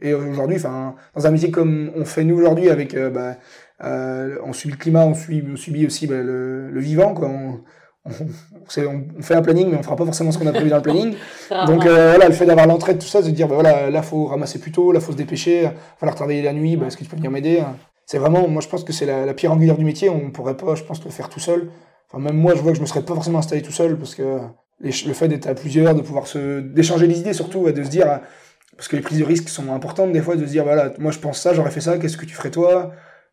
et aujourd'hui, enfin, dans un métier comme on fait nous aujourd'hui, avec, bah, on subit le climat, on subit, on subit aussi bah, le, le, vivant, quoi. On, on, fait un planning, mais on fera pas forcément ce qu'on a prévu dans le planning. Donc euh, voilà, le fait d'avoir l'entraide, tout ça, de dire, bah, voilà, là, faut ramasser plus tôt, là, faut se dépêcher, va falloir travailler la nuit, bah, est-ce que tu peux venir m'aider C'est vraiment, moi, je pense que c'est la, la pierre angulaire du métier, on pourrait pas, je pense, le faire tout seul. Enfin, même moi, je vois que je me serais pas forcément installé tout seul, parce que le fait d'être à plusieurs, de pouvoir se, d'échanger les idées surtout, de se dire, parce que les prises de risques sont importantes des fois, de se dire, voilà, moi, je pense ça, j'aurais fait ça, qu'est-ce que tu ferais toi?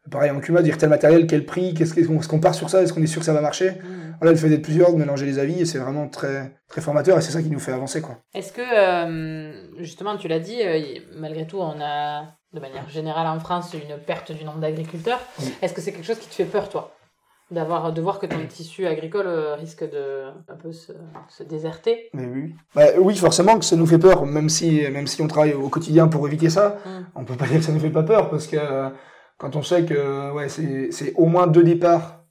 Pareil en Cuma, dire tel matériel, quel prix, qu'est-ce qu'on part sur ça, est-ce qu'on est sûr que ça va marcher? Mmh. Voilà, le fait d'être plusieurs, de mélanger les avis, c'est vraiment très, très formateur et c'est ça qui nous fait avancer. quoi. Est-ce que, euh, justement, tu l'as dit, euh, malgré tout, on a, de manière générale en France, une perte du nombre d'agriculteurs. Est-ce que c'est quelque chose qui te fait peur, toi? D'avoir de voir que ton tissu agricole euh, risque de un peu se, se déserter. Mais oui. Bah, oui forcément que ça nous fait peur même si même si on travaille au quotidien pour éviter ça. Mmh. on peut pas dire que ça nous fait pas peur parce que quand on sait que ouais, c'est au moins deux départs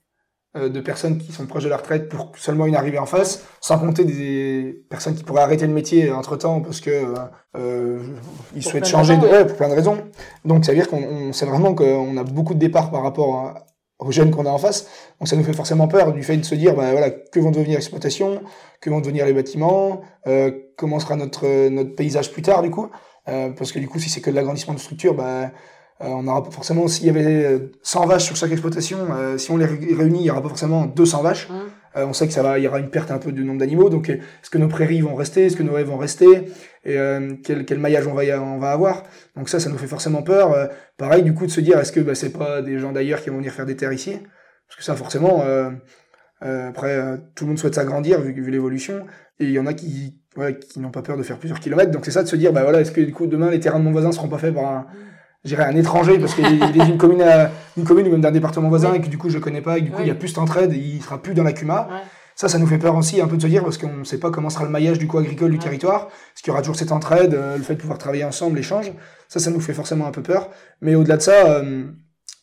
euh, de personnes qui sont proches de la retraite pour seulement une arrivée en face, sans compter des personnes qui pourraient arrêter le métier entre temps parce que euh, ils souhaitent changer de, ouais, pour plein de raisons. Donc ça veut dire qu'on sait vraiment qu'on a beaucoup de départs par rapport aux jeunes qu'on a en face. Donc ça nous fait forcément peur du fait de se dire bah voilà que vont devenir l'exploitation, que vont devenir les bâtiments, euh, comment sera notre notre paysage plus tard du coup. Euh, parce que du coup si c'est que de l'agrandissement de structure, bah euh, on aura forcément, s'il y avait 100 vaches sur chaque exploitation, si on les réunit, il y aura pas forcément 200 vaches. Mmh. On sait que ça va, il y aura une perte un peu du nombre d'animaux. Donc, est-ce que nos prairies vont rester? Est-ce que nos haies vont rester? Et quel, quel maillage on va, on va avoir Donc ça, ça nous fait forcément peur. pareil, du coup, de se dire, est-ce que bah, c'est pas des gens d'ailleurs qui vont venir faire des terres ici? Parce que ça, forcément, après, tout le monde souhaite s'agrandir vu, vu l'évolution. Et il y en a qui, ouais, qui n'ont pas peur de faire plusieurs kilomètres. Donc c'est ça de se dire, bah voilà, est-ce que du coup demain les terrains de mon voisin seront pas faits par un, j'irais un étranger? Parce qu'il est d'une commune à, une commune ou même d'un département voisin et que du coup je connais pas et que du coup il y a plus d'entraide et il sera plus dans la CUMA. Ça, ça nous fait peur aussi un peu de se dire parce qu'on ne sait pas comment sera le maillage du coup agricole du territoire. Est-ce qu'il y aura toujours cette entraide, euh, le fait de pouvoir travailler ensemble, l'échange. Ça, ça nous fait forcément un peu peur. Mais au-delà de ça, euh,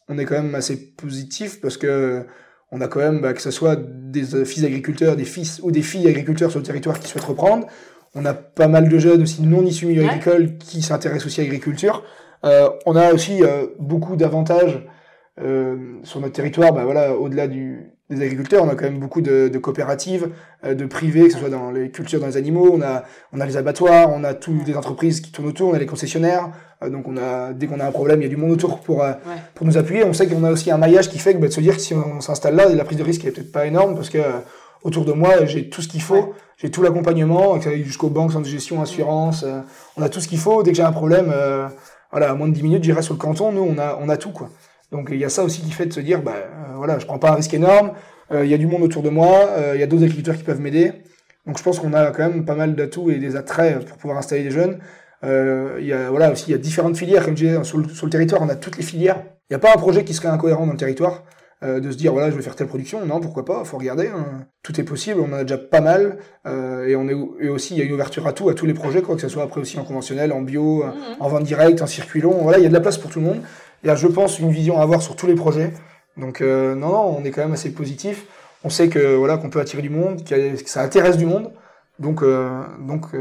on est quand même assez positif parce que on a quand même, bah, que ce soit des euh, fils agriculteurs, des fils ou des filles agriculteurs sur le territoire qui souhaitent reprendre. On a pas mal de jeunes aussi non issus milieu agricole qui s'intéressent aussi à l'agriculture. Euh, on a aussi euh, beaucoup d'avantages euh, sur notre territoire. Bah, voilà, au-delà du, des agriculteurs, on a quand même beaucoup de, de coopératives, de privés, que ce soit dans les cultures, dans les animaux. On a, on a les abattoirs, on a toutes des entreprises qui tournent autour, on a les concessionnaires. donc on a, dès qu'on a un problème, il y a du monde autour pour pour nous appuyer. On sait qu'on a aussi un maillage qui fait que bah, de se dire que si on, s'installe là, la prise de risque est peut-être pas énorme parce que autour de moi, j'ai tout ce qu'il faut, j'ai tout l'accompagnement, jusqu'aux banques, centres de gestion, assurance, on a tout ce qu'il faut. Dès que j'ai un problème, voilà, à moins de 10 minutes, j'irai sur le canton, nous, on a, on a tout, quoi. Donc, il y a ça aussi qui fait de se dire, bah, euh, voilà, je prends pas un risque énorme, euh, il y a du monde autour de moi, euh, il y a d'autres agriculteurs qui peuvent m'aider. Donc, je pense qu'on a quand même pas mal d'atouts et des attraits pour pouvoir installer des jeunes. il y a, voilà, aussi, il y a différentes filières, comme je disais, sur le, sur le territoire, on a toutes les filières. Il n'y a pas un projet qui serait incohérent dans le territoire. De se dire voilà je vais faire telle production non pourquoi pas faut regarder hein. tout est possible on en a déjà pas mal euh, et on est et aussi il y a une ouverture à tout à tous les projets quoi que ce soit après aussi en conventionnel en bio mhm. en vente directe en circuit long voilà il y a de la place pour tout le monde il y a je pense une vision à avoir sur tous les projets donc euh, non non on est quand même assez positif on sait que voilà qu'on peut attirer du monde que ça intéresse du monde donc donc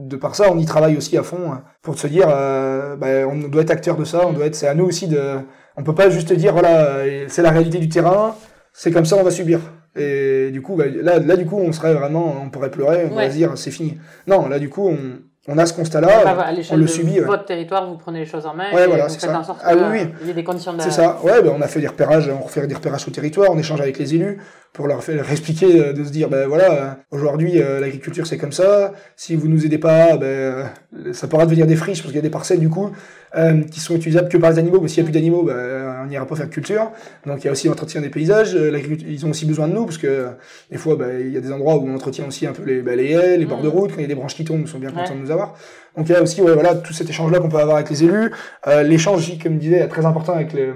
de par ça, on y travaille aussi à fond hein, pour se dire, bah, on doit être acteur de ça, on doit être, c'est à nous aussi de, on peut pas juste dire voilà, c'est la réalité du terrain, c'est comme ça, on va subir. Et du coup, bah, là, là, du coup, on serait vraiment, on pourrait pleurer, on va se dire c'est fini. Non, là, du coup, on, on a ce constat-là, on le subit. Votre territoire, vous prenez les choses en main. Ouais, voilà, ça. ah oui, Il y a des conditions de. C'est ça. Ouais, ben, on a fait des repérages, on refait des repérages au territoire, on échange avec les élus pour leur, faire, leur expliquer, euh, de se dire, ben voilà, euh, aujourd'hui, euh, l'agriculture c'est comme ça. Si vous nous aidez pas, ben ça pourra devenir des friches parce qu'il y a des parcelles du coup euh, qui sont utilisables que par les animaux. Mais s'il n'y a plus d'animaux, ben, on n'ira pas faire culture. Donc il y a aussi l'entretien des paysages. Ils ont aussi besoin de nous parce que des fois, ben, il y a des endroits où on entretient aussi un peu les, ben, les haies, les bords de mmh. route. Quand il y a des branches qui tombent, ils sont bien contents de nous avoir. Donc il y a aussi ouais, voilà, tout cet échange-là qu'on peut avoir avec les élus. Euh, L'échange aussi, comme je disais, est très important avec les,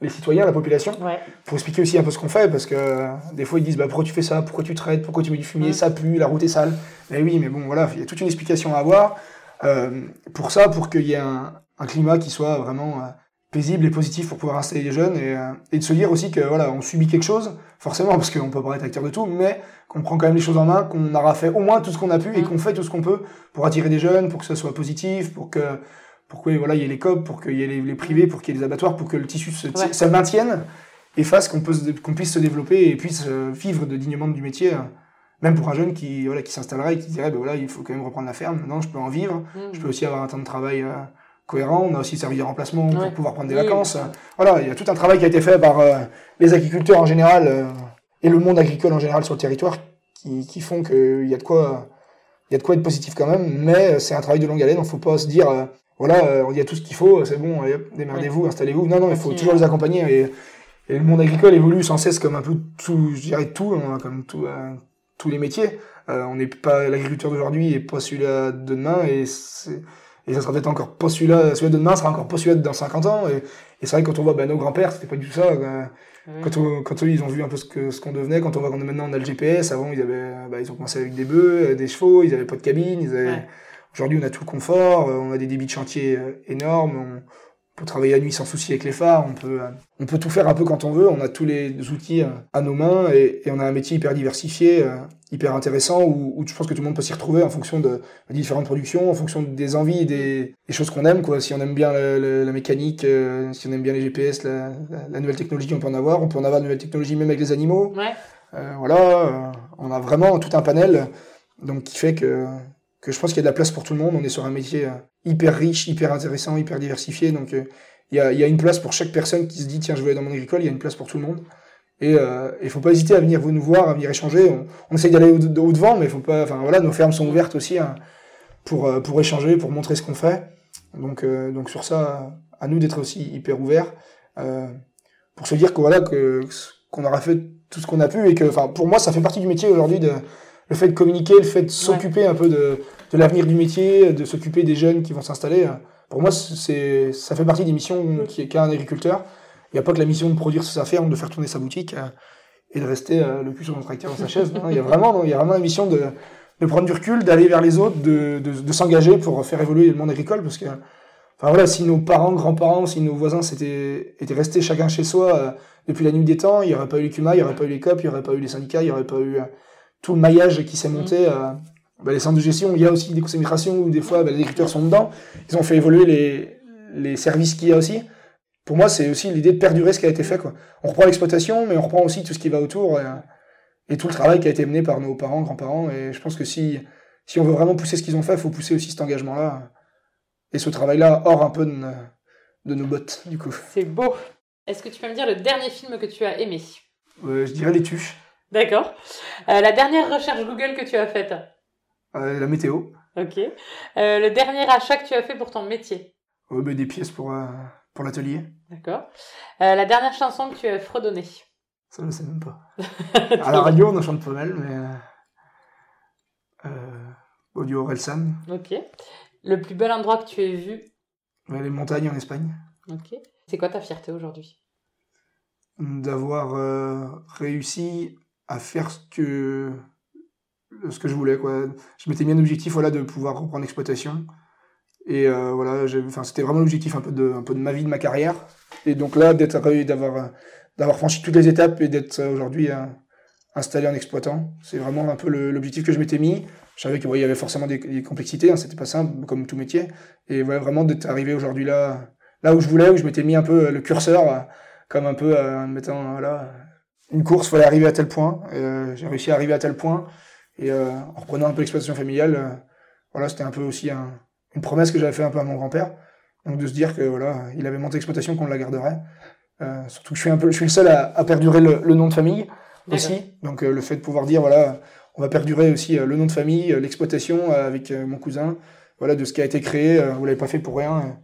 les citoyens, la population, ouais. pour expliquer aussi un peu ce qu'on fait, parce que euh, des fois ils disent bah, pourquoi tu fais ça, pourquoi tu traites, pourquoi tu mets du fumier, ça pue, la route est sale. Mais oui, mais bon voilà, il y a toute une explication à avoir euh, pour ça, pour qu'il y ait un, un, climat qui soit vraiment euh, paisible et positif pour pouvoir installer les jeunes et, euh, et de se dire aussi que voilà, on subit quelque chose, forcément, parce qu'on peut pas être acteur de tout, mais qu'on prend quand même les choses en main, qu'on aura fait au moins tout ce qu'on a pu et Mm. qu'on fait tout ce qu'on peut pour attirer des jeunes, pour que ça soit positif, pour que pour que voilà, il y ait les COP, pour qu'il y ait les, les privés, pour qu'il y ait les abattoirs, pour que le tissu se, Ouais. ça maintienne et fasse qu'on puisse se développer et puisse euh, vivre de dignement du métier. Même pour un jeune qui voilà qui s'installerait et qui dirait ben voilà il faut quand même reprendre la ferme. Non, je peux en vivre. Je peux aussi avoir un temps de travail euh, cohérent. On a aussi servi de remplacement pour Ouais. pouvoir prendre des Oui, vacances. Voilà, il y a tout un travail qui a été fait par euh, les agriculteurs en général euh, et le monde agricole en général sur le territoire qui, qui font qu'il y a de quoi il y a de quoi être positif quand même. Mais euh, c'est un travail de longue haleine. Il faut pas se dire euh, voilà euh, il y a tout ce qu'il faut, c'est bon, démerdez-vous, installez-vous. Non non, il faut toujours les accompagner et, et le monde agricole évolue sans cesse comme un peu tout, je dirais tout, hein, comme tout, euh, tous les métiers. Euh, on n'est pas l'agriculteur d'aujourd'hui et pas celui-là de demain et c'est et ça sera peut-être encore pas celui-là, celui de demain sera encore pas celui-là dans 50 ans. Et, et c'est vrai que quand on voit ben, nos grands-pères, c'était pas du tout ça. Quand, on- quand eux, ils ont vu un peu ce que ce qu'on devenait, quand on voit qu'on est maintenant on a le GPS, avant ils avaient, bah, ils ont commencé avec des bœufs, euh, des chevaux, ils avaient pas de cabine, ils avaient. Ouais. Aujourd'hui, on a tout le confort, euh, on a des débits de chantier euh, énormes, on peut travailler la nuit sans souci avec les phares, on peut, euh, on peut tout faire un peu quand on veut, on a tous les outils euh, à nos mains et, et on a un métier hyper diversifié, euh, hyper intéressant où, où je pense que tout le monde peut s'y retrouver en fonction de, des différentes productions, en fonction des envies des, des choses qu'on aime. Quoi. Si on aime bien la, mécanique, euh, si on aime bien les GPS, la, la- la nouvelle technologie, on peut en avoir. On peut en avoir de nouvelles technologies même avec les animaux. Ouais. Euh, voilà, euh, on a vraiment tout un panel donc qui fait que, que je pense qu'il y a de la place pour tout le monde. On est sur un métier euh, hyper riche, hyper intéressant, hyper diversifié. Donc euh, il y, a, il y a une place pour chaque personne qui se dit tiens je veux aller dans mon agricole, il y a une place pour tout le monde. Et euh, il faut pas hésiter à venir vous nous voir, à venir échanger. On, on essaye d'aller au, au mais il faut pas. Enfin voilà, nos fermes sont ouvertes aussi hein, pour pour échanger, pour montrer ce qu'on fait. Donc euh, donc sur ça, à nous d'être aussi hyper ouverts euh, pour se dire que voilà que qu'on aura fait tout ce qu'on a pu et que enfin pour moi ça fait partie du métier aujourd'hui de le fait de communiquer, le fait de s'occuper un peu de, de l'avenir du métier, de s'occuper des jeunes qui vont s'installer. Pour moi, c'est, ça fait partie des missions qui- qu'a un agriculteur. Il n'y a pas que la mission de produire sa ferme, de faire tourner sa boutique euh, et de rester euh, le cul sur son tracteur dans sa chaise. Non, il y a vraiment, il y a vraiment la mission de, prendre du recul, d'aller vers les autres, de, s'engager pour faire évoluer le monde agricole. Parce que, enfin voilà, si nos parents, grands-parents, si nos voisins étaient restés chacun chez soi euh, depuis la nuit des temps, il n'y aurait pas eu les CUMA, il n'y aurait pas eu les COP, il n'y aurait pas eu les syndicats, il n'y aurait pas eu tout le maillage qui s'est monté. Bah, les centres de gestion, il y a aussi des concentrations où des fois bah, les agriculteurs sont dedans. Ils ont fait évoluer les, les services qu'il y a aussi. Pour moi, c'est aussi l'idée de perdurer ce qui a été fait. Quoi. On reprend l'exploitation, mais on reprend aussi tout ce qui va autour et, et tout le travail qui a été mené par nos parents, grands-parents. Et je pense que si, si on veut vraiment pousser ce qu'ils ont fait, il faut pousser aussi cet engagement-là et ce travail-là hors un peu de, nos- de nos bottes, du coup. C'est beau. Est-ce que tu peux me dire le dernier film que tu as aimé? Euh, je dirais les tuches, D'accord. Euh, la dernière recherche Google que tu as faite? Euh, la météo, Ok. Euh, le dernier achat que tu as fait pour ton métier euh, bah, des pièces pour, euh, pour l'atelier. D'accord. La dernière chanson que tu as fredonnée Ça, je sais même pas. À la radio, on en chante pas mal, mais. Audio Orelsan, Ok. Le plus bel endroit que tu aies vu ouais, les montagnes en Espagne. Ok. C'est quoi ta fierté aujourd'hui? D'avoir réussi à faire ce que, ce que je voulais. Quoi. Je m'étais mis un objectif voilà, de pouvoir reprendre l'exploitation. Et euh, voilà, c'était vraiment l'objectif un peu, de, un peu de ma vie, de ma carrière. Et donc là, d'être d'avoir euh, d'avoir franchi toutes les étapes et d'être euh, aujourd'hui euh, installé en exploitant, c'est vraiment un peu l'objectif que je m'étais mis. Je savais qu'il y avait forcément des, complexités, hein, c'était pas simple comme tout métier. Et voilà, vraiment d'être arrivé aujourd'hui là, là où je voulais, où je m'étais mis un peu euh, le curseur, euh, comme un peu euh, mettant euh, voilà, une course, fallait arriver à tel point. Euh, J'ai réussi à arriver à tel point. Et euh, en reprenant un peu l'exploitation familiale, euh, voilà, c'était un peu aussi un- une promesse que j'avais fait un peu à mon grand-père. Donc de se dire que voilà, il avait monté l'exploitation, qu'on la garderait. Euh, surtout que je suis un peu, je suis le seul à, à perdurer le, le nom de famille aussi. Donc euh, le fait de pouvoir dire voilà, on va perdurer aussi euh, le nom de famille, l'exploitation avec mon cousin, voilà de ce qui a été créé. euh, vous l'avez pas fait pour rien.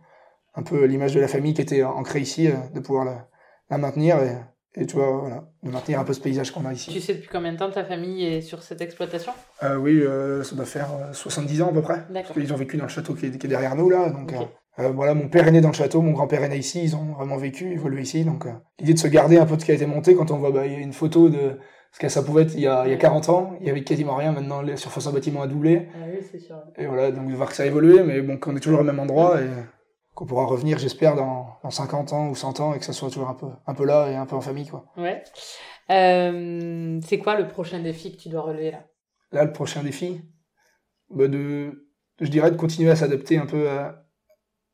un peu l'image de la famille qui était ancrée ici, euh, de pouvoir la, la maintenir et, et tu vois voilà, de maintenir un peu ce paysage qu'on a ici. Tu sais depuis combien de temps ta famille est sur cette exploitation? Euh, oui, euh, ça doit faire euh, 70 ans à peu près. Parce qu'ils ont vécu dans le château qui est, qui est derrière nous là. Donc euh, euh, voilà, mon père est né dans le château, mon grand-père est né ici. Ils ont vraiment vécu, évolué ici. Donc euh, l'idée de se garder un peu de ce qui a été monté quand on voit bah, il y a une photo de ce que ça pouvait être il y a, il y a 40 ans. Il y avait quasiment rien. Maintenant, les surface en bâtiment a doublé. Ah oui, c'est sûr. Et voilà, donc de voir que ça a évolué, mais bon, qu'on est toujours au même endroit. Et qu'on pourra revenir, j'espère, dans, dans 50 ans ou 100 ans et que ça soit toujours un peu, un peu là et un peu en famille. Quoi. Ouais. Euh, c'est quoi le prochain défi que tu dois relever là? Là, le prochain défi, bah de, je dirais de continuer à s'adapter un peu à,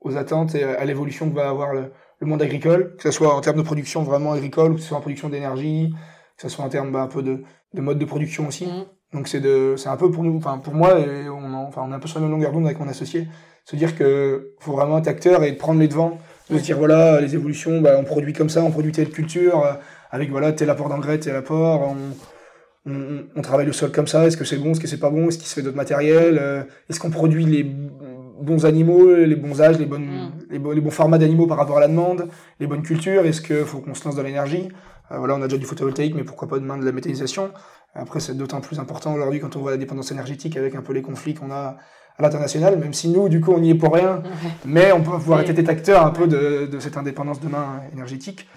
aux attentes et à l'évolution que va avoir le, le, monde agricole, que ce soit en termes de production vraiment agricole, ou que ce soit en production d'énergie, que ce soit en termes bah, un peu de, de mode de production aussi. Mmh. Donc c'est de, c'est un peu pour nous, enfin pour moi, et on, enfin on est un peu sur la même longueur d'onde avec mon associé, se dire que faut vraiment être acteur et prendre les devants, de se dire voilà les évolutions, bah, on produit comme ça, on produit telle culture, euh, avec voilà tel apport d'engrais, tel apport, on, on, on, travaille le sol comme ça, est-ce que c'est bon, est-ce que c'est pas bon, est-ce qu'il se fait d'autres matériels, euh, est-ce qu'on produit les bons animaux, les bons âges, les, bonnes, mm. les, les, bons formats d'animaux par rapport à la demande, les bonnes cultures, est-ce qu'il faut qu'on se lance dans l'énergie euh, Voilà, on a déjà du photovoltaïque, mais pourquoi pas demain de la méthanisation après, c'est d'autant plus important aujourd'hui quand on voit la dépendance énergétique avec un peu les conflits qu'on a à l'international, même si nous, du coup, on n'y est pour rien, mais on peut pouvoir être acteur un peu de, de, cette indépendance demain énergétique.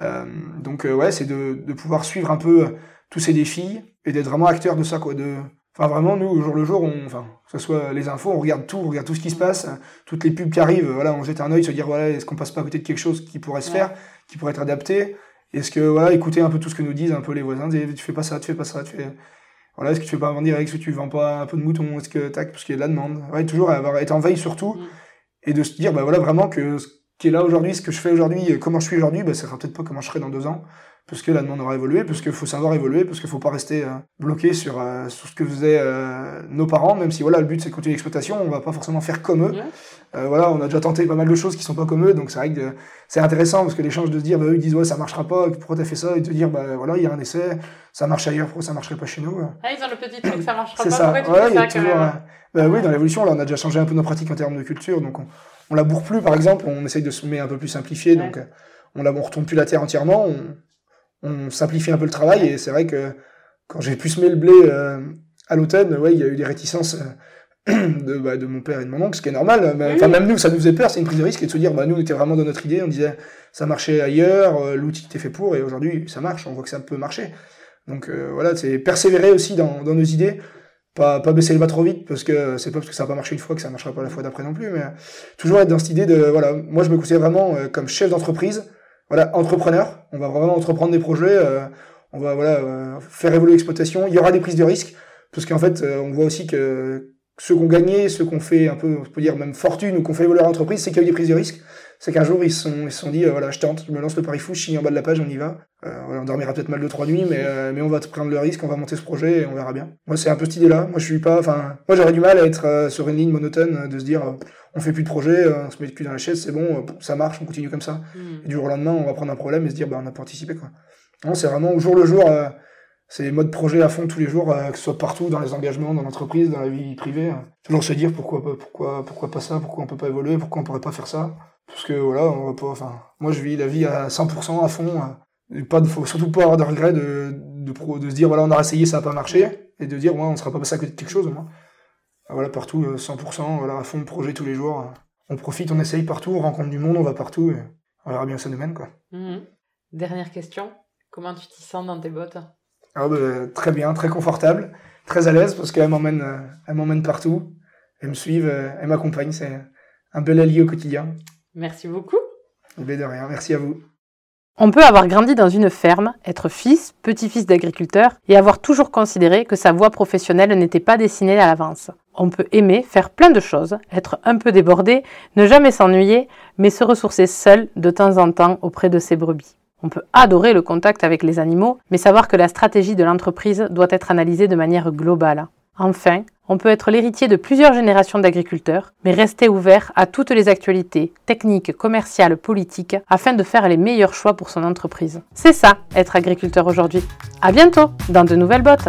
Euh, donc, euh, ouais, c'est de, de, pouvoir suivre un peu tous ces défis et d'être vraiment acteur de ça, quoi. De, enfin, vraiment, nous, au jour le jour, on, enfin, que ce soit les infos, on regarde tout, on regarde tout ce qui se passe, toutes les pubs qui arrivent, voilà, on jette un œil, se dire, voilà, est-ce qu'on passe pas à côté de quelque chose qui pourrait se faire, qui pourrait être adapté, est-ce que, voilà, écouter un peu tout ce que nous disent un peu les voisins, tu fais pas ça, tu fais pas ça, tu fais, voilà, est-ce que tu fais pas vendre direct, est-ce que tu vends pas un peu de mouton, est-ce que, tac, parce qu'il y a de la demande. Ouais, toujours avoir, être en veille surtout, mm. et de se dire, bah voilà, vraiment que ce qui est là aujourd'hui, ce que je fais aujourd'hui, comment je suis aujourd'hui, bah, ça sera peut-être pas comment je serai dans deux ans parce que la demande aura évolué, parce qu'il faut savoir évoluer, parce qu'il faut pas rester euh, bloqué sur, euh, sur ce que faisaient euh, nos parents, même si voilà le but c'est de continuer l'exploitation, on va pas forcément faire comme eux. voilà, on a déjà tenté pas mal de choses qui sont pas comme eux, donc c'est vrai que c'est intéressant parce que l'échange de se dire, bah, eux ils disent ouais ça marchera pas, pourquoi t'as fait ça, et de dire bah voilà il y a un essai, ça marche ailleurs, pourquoi ça marcherait pas chez nous? Ah ils ont le petit truc, ça marchera pas, ça. pourquoi tu fais ça toujours, bah, oui, dans l'évolution là on a déjà changé un peu nos pratiques en termes de culture, donc on, on laboure plus par exemple, on essaye de se mettre un peu plus simplifié, donc on laboure, on retourne plus la terre entièrement, on, on simplifie un peu le travail et c'est vrai que quand j'ai pu semer le blé euh, à l'automne, ouais, il y a eu des réticences euh, de, bah, de mon père et de mon oncle, ce qui est normal. Enfin, même nous, ça nous faisait peur, c'est une prise de risque et de se dire, bah, nous, on était vraiment dans notre idée, on disait, ça marchait ailleurs, euh, l'outil était fait pour, et aujourd'hui, ça marche, on voit que ça peut marcher. Donc voilà, c'est persévérer aussi dans, dans nos idées, pas, pas baisser le bas trop vite, parce que c'est pas parce que ça n'a pas marché une fois que ça marchera pas la fois d'après non plus, mais toujours être dans cette idée de, voilà, moi je me considère vraiment comme chef d'entreprise, voilà, entrepreneur. On va vraiment entreprendre des projets. Euh, on va voilà euh, faire évoluer l'exploitation. Il y aura des prises de risques parce qu'en fait, euh, on voit aussi que ceux qui ont gagné, ceux qu'on fait un peu, on peut dire même fortune ou qu'on fait évoluer l'entreprise, c'est qu'il y a eu des prises de risques. C'est qu'un jour ils se sont, ils sont dit voilà, je tente, je me lance le pari fou, je signe en bas de la page, on y va. voilà, on dormira peut-être mal deux trois nuits, mais mais on va prendre le risque, on va monter ce projet et on verra bien. Moi c'est un peu cette idée-là. Moi je suis pas, enfin, moi j'aurais du mal à être sur une ligne monotone, de se dire on fait plus de projet, euh, on se met le cul dans la chaise, c'est bon, euh, ça marche, on continue comme ça. Hmm. Et du jour au lendemain, on va prendre un problème et se dire, bah, on a participé, quoi. Non, c'est vraiment au jour le jour, euh, c'est mode projet à fond tous les jours, que ce soit partout, dans les engagements, dans l'entreprise, dans la vie privée. toujours se dire pourquoi, pourquoi, pourquoi pas ça, pourquoi on peut pas évoluer, pourquoi on pourrait pas faire ça. Parce que voilà, on va pas, enfin, moi je vis la vie à 100% à fond. Et pas de, faut surtout pas avoir de regret de, de, de, se dire voilà, on a essayé, ça a pas marché. Et de dire, ouais, on sera pas passé à côté de quelque chose, au moins. Ah, voilà, partout, 100%, euh, voilà, à fond de projet tous les jours. On profite, on essaye partout, on rencontre du monde, on va partout, et on verra bien ça nous mène, quoi. Mhm. Dernière question, comment tu t'y sens dans tes bottes? Ah, bah, Très bien, très confortable, très à l'aise, parce qu'elle m'emmène, euh, elle m'emmène partout, elle me suivent, euh, elle m'accompagne, c'est un bel allié au quotidien. Merci beaucoup. Mais de rien, merci à vous. On peut avoir grandi dans une ferme, être fils, petit-fils d'agriculteur et avoir toujours considéré que sa voie professionnelle n'était pas dessinée à l'avance. On peut aimer, faire plein de choses, être un peu débordé, ne jamais s'ennuyer, mais se ressourcer seul de temps en temps auprès de ses brebis. On peut adorer le contact avec les animaux, mais savoir que la stratégie de l'entreprise doit être analysée de manière globale. Enfin, on peut être l'héritier de plusieurs générations d'agriculteurs, mais rester ouvert à toutes les actualités, techniques, commerciales, politiques, afin de faire les meilleurs choix pour son entreprise. C'est ça, être agriculteur aujourd'hui. À bientôt dans de nouvelles bottes.